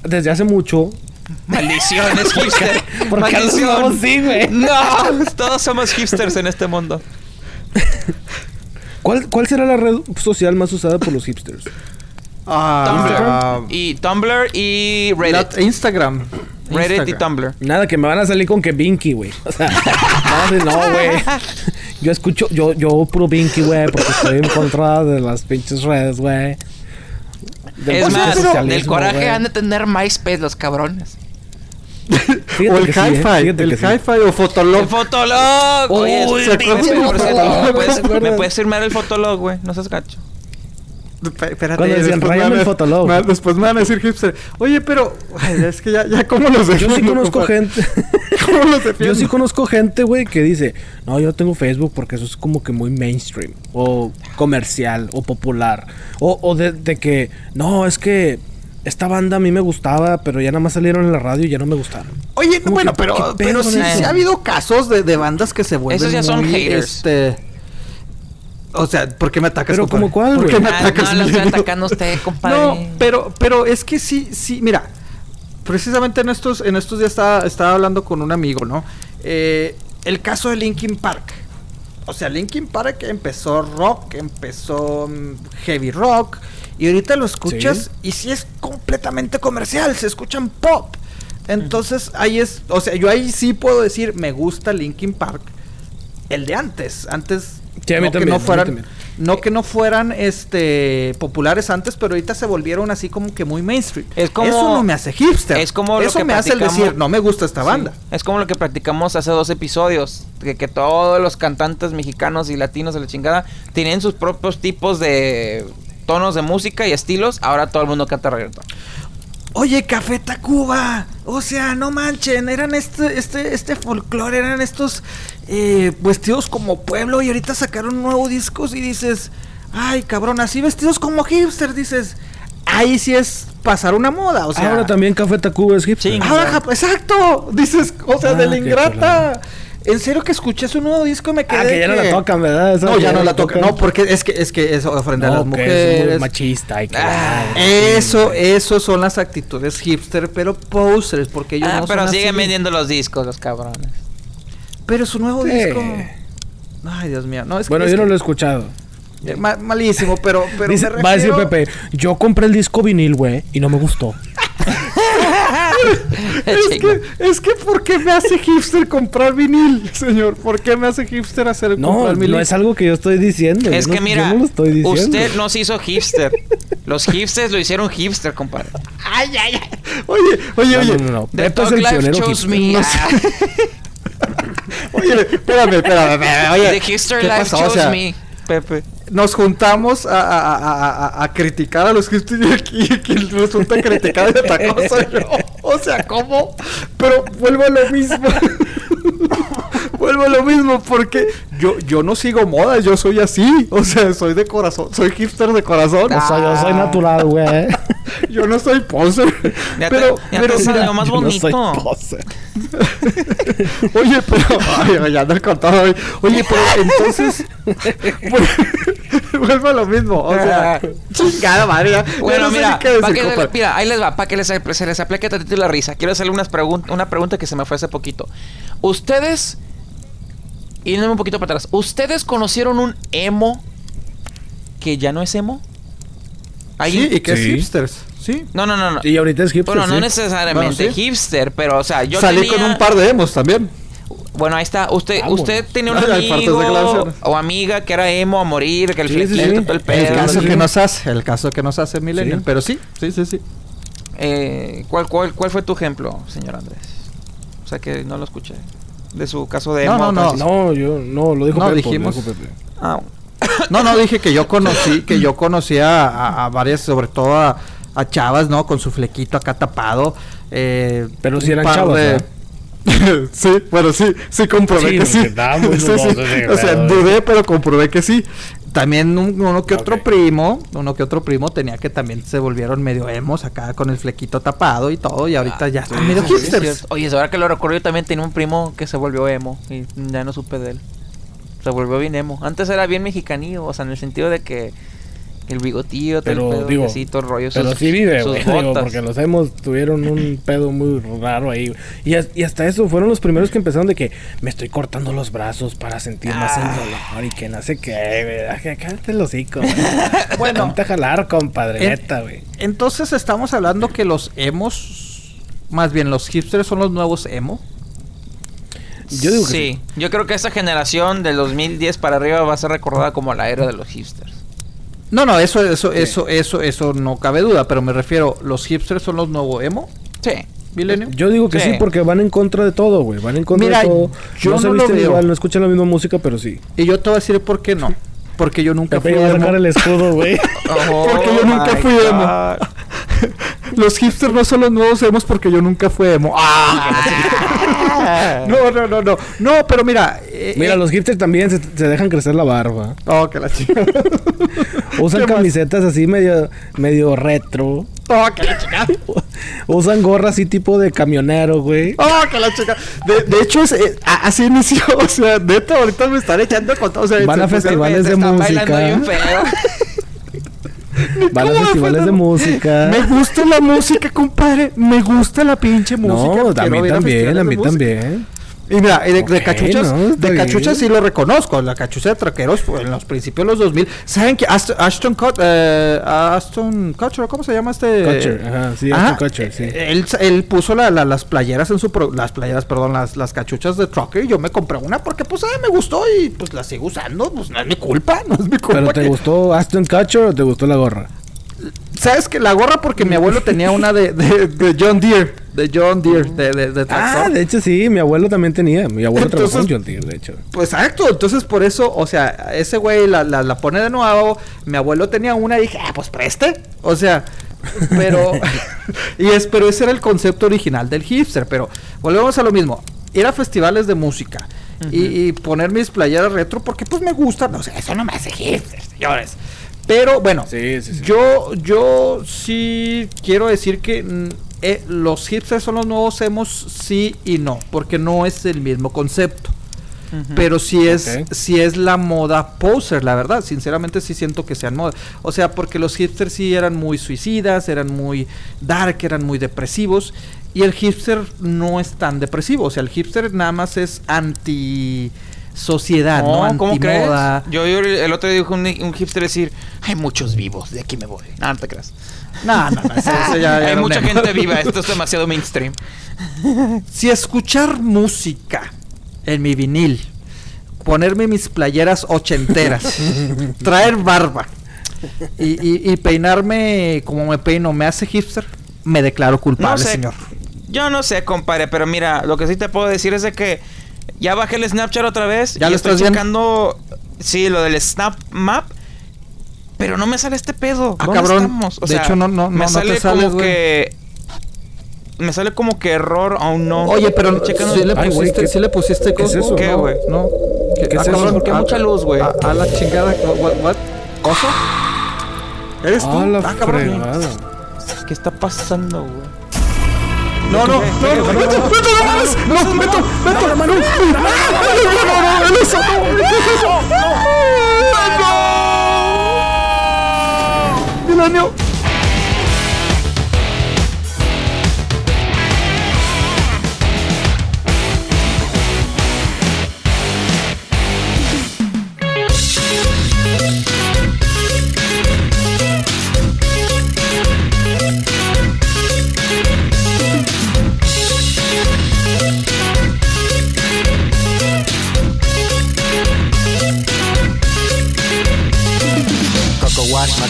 desde hace mucho? Maldición, es hipster. ¿Por qué Maldición. así, güey? No, todos somos hipsters en este mundo. ¿Cuál, ¿Cuál será la red social más usada por los hipsters? Ah, Tumblr. y Tumblr y Reddit. la- Instagram. Reddit y Instagram. Tumblr. Nada, que me van a salir con que Binky, güey. O sea, no, de- no, güey. Yo escucho, yo, yo puro Binky, güey, porque estoy en contra de las pinches redes, güey. Del Es más, del coraje güey. han de tener MySpace los cabrones. Fíjate o el eh, hi-fi, el hi-fi o Fotolog. El Fotolog. Oye, Uy, ¿me, ¿se acuerdan puedes- del por cierto, Fotolog? ¿me puedes, ¿Se acuerdan? me puedes firmar el Fotolog, güey? No seas gacho. Espérate, Cuando decían, después me "Ráyame van a- el Fotolog". me- Después me van a decir hipster. Oye, pero ay, es que ya, ya cómo los Yo sí defiendo, conozco compadre? gente. ¿Cómo los defiendo? Yo sí conozco gente, güey, que dice, no, yo no tengo Facebook porque eso es como que muy mainstream, o comercial, o popular, o, o de, de que, no, es que esta banda a mí me gustaba, pero ya nada más salieron en la radio y ya no me gustaron. Oye, bueno, que, pero, ¿qué pero sí, ha habido casos de, de bandas que se vuelven Esos ya son muy, haters. Este, o sea, ¿por qué me atacas, Pero, compadre? ¿como cuál, ¿Por qué me Ah, atacas? no, lo estoy atacando a usted, compadre. No, pero, pero es que sí, sí, mira, precisamente en estos, en estos días estaba, estaba hablando con un amigo, ¿no? Eh, el caso de Linkin Park. O sea, Linkin Park empezó rock, empezó mm, heavy rock, y ahorita lo escuchas y sí es completamente comercial, se escuchan pop. Entonces, ahí es, o sea, yo ahí sí puedo decir, me gusta Linkin Park, el de antes, antes Sí, a mí no también, que no fueran, no que no fueran este populares antes, pero ahorita se volvieron así como que muy mainstream. Es como- Eso no me hace hipster. es como lo Eso que me hace el decir, no me gusta esta banda. Sí. Es como lo que practicamos hace dos episodios. Que, que todos los cantantes mexicanos y latinos de la chingada tienen sus propios tipos de tonos de música y estilos. Ahora todo el mundo canta reggaetón. Oye, Café Tacuba. O sea, no manchen, eran este, este, este folclore, eran estos eh, vestidos como pueblo y ahorita sacaron nuevos discos y dices, ay, cabrón, así vestidos como hipster, dices, ahí sí es pasar una moda, o sea. Ahora también Café Tacuba es hipster. Sí. Ah, ja- exacto, dices, o sea, Ah, de la ingrata. En serio que escuché su nuevo disco y me quedé. Ah, que ya no la tocan, ¿verdad? Esa No, ya no la tocan. No, porque es que es que es ofender a las No, que es muy mujeres. machista y que... Ah, Eso, eso son las actitudes hipster, pero posers, porque ellos Ah, no pero siguen así. vendiendo los discos, los cabrones. Pero su nuevo Sí. disco. Ay, Dios mío. No, es que- Bueno, es yo no que- lo he escuchado. eh, ma- malísimo, pero, pero Dice- me Va a decir refiero- Pepe, yo compré el disco vinil, güey, y no me gustó. Es que, es que, ¿por qué me hace hipster comprar vinil, señor? ¿Por qué me hace hipster hacer No, comprar vinil? no es algo que yo estoy diciendo. Es que no- mira, yo no lo estoy diciendo. usted no se hizo hipster. Los hipsters lo hicieron hipster, compadre. Ay, ay, ay. Oye, oye, No, oye. no, no, no. The Pepe es Talk el Life pionero chose hipster. me. No sé. Oye, espérame, espérame, espérame. Oye, The hipster ¿qué life pasó? O chose sea, me. Pepe. nos juntamos a, a- a- a- criticar a los hipsters y aquí que resulta criticar de otra cosa yo. O sea, ¿cómo? Pero vuelvo a lo mismo. Vuelvo a lo mismo porque yo, yo no sigo modas, yo soy así. O sea, soy de corazón, soy hipster de corazón. O sea, yo Ah. soy natural, güey. Yo no soy poser. Ya te- pero, ya pero te mira, salió más yo no soy bonito. poser. Oye, pero. Ay, ya ando con todo hoy. Oye, pero entonces. vu- Vuelvo a lo mismo. O sea, chingada madre. ya- Bueno, no mira, decir, que- mira, ahí les va, para que les, se les aplique tantito la risa. Quiero hacerle unas pregun- una pregunta que se me fue hace poquito. Ustedes, y un poquito para atrás, ¿ustedes conocieron un emo que ya no es emo? ¿Hay Sí, un- y que es hipsters. Sí. No, no, no, no. Y ahorita es hipster, Bueno, no sí. necesariamente Bueno, sí. hipster, pero o sea, yo Salí tenía- con un par de emos también. Bueno, ahí está. Usted, Vámonos. usted tenía un Ay, amigo o amiga que era emo a morir, que el flequito, sí. todo el pedo. El caso sí. que nos hace, el caso que nos hace Millennial. Sí. Pero sí, sí, sí, sí. Eh, ¿cuál, cuál, ¿Cuál fue tu ejemplo, señor Andrés? O sea que no lo escuché. De su caso de No, emo. no, no. No, yo no, lo dijo No, Pepe. dijimos. lo dijo Pepe. Ah, No, no, dije que yo conocí, que yo conocía a, a varias, sobre todo a, a chavas, ¿no? Con su flequito acá tapado. Eh, Pero sí un eran chavas, de- sí, bueno, sí, sí comprobé Sí, que sí. Sí, sí. O sea, dudé, pero comprobé que sí. También un- uno que otro primo, uno que otro primo tenía que también se volvieron medio emos acá con el flequito tapado y todo, y ahorita ya están medio Ah, sí, hipsters. cierto. Oye, ahora que lo recuerdo, yo también tenía un primo que se volvió emo y ya no supe de él. Se volvió bien emo. Antes era bien mexicanío, o sea, en el sentido de que el bigotillo, todo el Pero pedo, digo, todo el rollo. pero sus- sí vive, güey. digo. Porque los hemos tuvieron un pedo muy raro ahí. Y, as- y hasta eso fueron los primeros que empezaron de que me estoy cortando los brazos para sentir más el Ah. dolor y que no sé qué, güey. Cállate el hocico. güey. Bueno. Ponte a jalar, compadre, En- neta, güey. Entonces estamos hablando que los emos, más bien los hipsters son los nuevos emo. Yo digo que sí. Yo creo que esta generación del 2010 para arriba va a ser recordada como la era de los hipsters. No, no, eso, eso, eso, eso, eso no cabe duda, pero me refiero, los hipsters son los nuevos emo, Sí. Milenio. Yo digo que sí. Sí. porque van en contra de todo, güey. Van en contra Mira, de todo. yo no se no lo visten igual, no escuchan la misma música, pero sí. Y yo te voy a decir por qué no. Porque yo nunca Pepe fui va a emo. sacar el escudo, güey. Porque yo nunca fui emo. Los hipsters no son los nuevos emos porque yo nunca fui emo. ¡Ah! no, no, no, no. No, pero mira. eh, Mira, eh, los hipsters también se, se dejan crecer la barba. Oh, que la chica. Usan camisetas así medio, medio retro. Oh, que la chica. Usan gorras así tipo de camionero, güey. Oh, que la chica. De, de hecho, es, eh, así inició. O sea, neta, ahorita me están echando con todo. O sea, Van a festivales de bailando música. bien feo. Van a ¿Cómo festivales de música. Me gusta la música, compadre. Me gusta la pinche música. No, a mí también, a mí también. Y mira, y de, cachuchas, no, de cachuchas sí lo reconozco. La cachucha de traqueros pues, en los principios de los 2000. ¿Saben que Aston, Ashton, Cut- eh, Aston Kutcher, ¿cómo se llama este? Kutcher, ajá, sí, Ajá, Ashton Kutcher, sí. eh, Él, él puso la- la- las playeras en su... pro- las playeras, perdón, las, las cachuchas de trucker y yo me compré una porque pues ah, me gustó y pues la sigo usando. Pues no es mi culpa, no es mi culpa. ¿Pero te que- gustó Aston Kutcher o te gustó la gorra? ¿Sabes que La gorra porque mi abuelo tenía una de, de, de John Deere. De John Deere, de, de, de Ah, de hecho sí, mi abuelo también tenía. Mi abuelo trabajó en John Deere, de hecho. Pues exacto, entonces por eso, o sea, ese güey la, la, la pone de nuevo, mi abuelo tenía una y dije, ah, pues preste, o sea, pero, y es, pero ese era el concepto original del hipster, pero volvemos a lo mismo, ir a festivales de música y, y poner mis playeras retro porque pues me gustan, o sea, eso no me hace hipster, señores. Pero bueno, Sí, sí, sí. yo, yo sí quiero decir que mm, eh, los hipsters son los nuevos emos, sí y no, porque no es el mismo concepto. Pero si es, Ok. si es la moda poser, la verdad. Sinceramente sí siento que sean moda. O sea, porque los hipsters sí eran muy suicidas, eran muy dark, eran muy depresivos. Y el hipster no es tan depresivo. O sea, el hipster nada más es anti sociedad, ¿no? No, ¿cómo crees? Yo, yo el otro día dijo un, un hipster decir, hay muchos vivos, de aquí me voy. No, no te creas. No, no, no. ya- ya hay mucha gente viva, esto es demasiado mainstream. Si escuchar música en mi vinil, ponerme mis playeras ochenteras, traer barba y, y- y peinarme como me peino me hace hipster, me declaro culpable, No sé, señor. Yo no sé, compadre, pero mira, lo que sí te puedo decir es de que ya bajé el Snapchat otra vez. ¿Ya y lo estoy estás checando, sí, lo del Snap Map. Pero no me sale este pedo. Ah, ¿Dónde cabrón. estamos? O De sea, hecho, no- no- no- me no te sale sales, como que. Me sale como que error aún no. Oye, pero si le Ay, güey, pusiste, ¿qué- sí le pusiste qué es eso? ¿Qué, ¿No? güey? No. ¿Qué es ah, eso? cabrón, ¿Por qué ah, mucha luz, güey? A, a la chingada. What, what? ¿Oso? ¿Eres tú? Ah, la Ah, cabrón. fregada. ¿Qué está pasando, güey? No, no, no, no, Beto, Beto, no mames, no, Beto, Beto, no, no, no, el oso, no, ¿qué es eso? ¡No!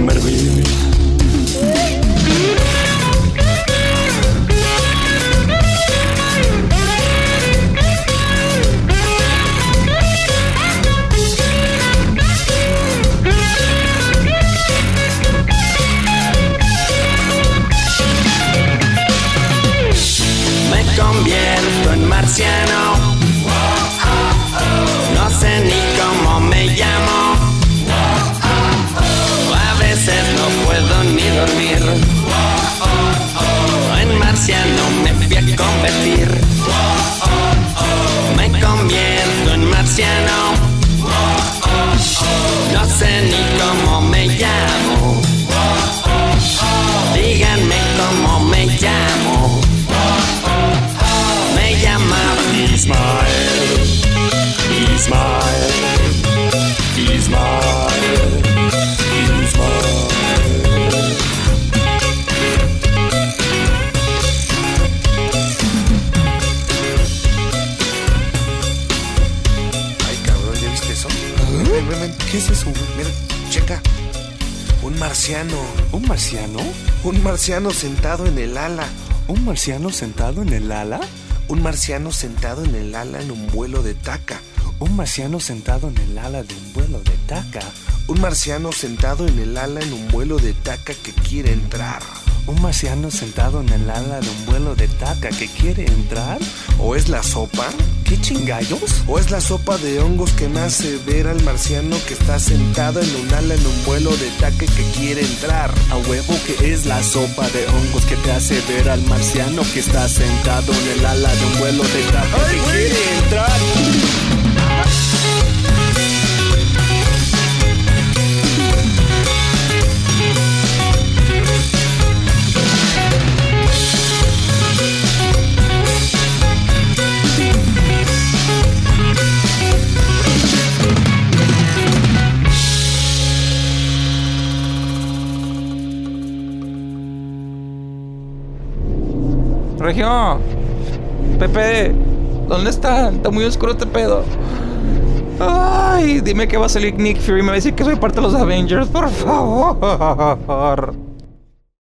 Me fui marciano sentado en el ala. ¿Un marciano sentado en el ala? Un marciano sentado en el ala en un vuelo de taca. ¿Un marciano sentado en el ala de un vuelo de taca? Un marciano sentado en el ala en un vuelo de taca que quiere entrar. ¿Un marciano sentado en el ala de un vuelo de taca que quiere entrar? ¿O es la sopa? ¿Qué chingallos? ¿O es la sopa de hongos que me hace ver al marciano que está sentado en un ala en un vuelo de taca que quiere entrar? A huevo que es la sopa de hongos que te hace ver al marciano que está sentado en el ala de un vuelo de taca que quiere entrar. Regio. Pepe. ¿Dónde está? Está muy oscuro este pedo. Ay, dime que va a salir Nick Fury me va a decir que soy parte de los Avengers, por favor.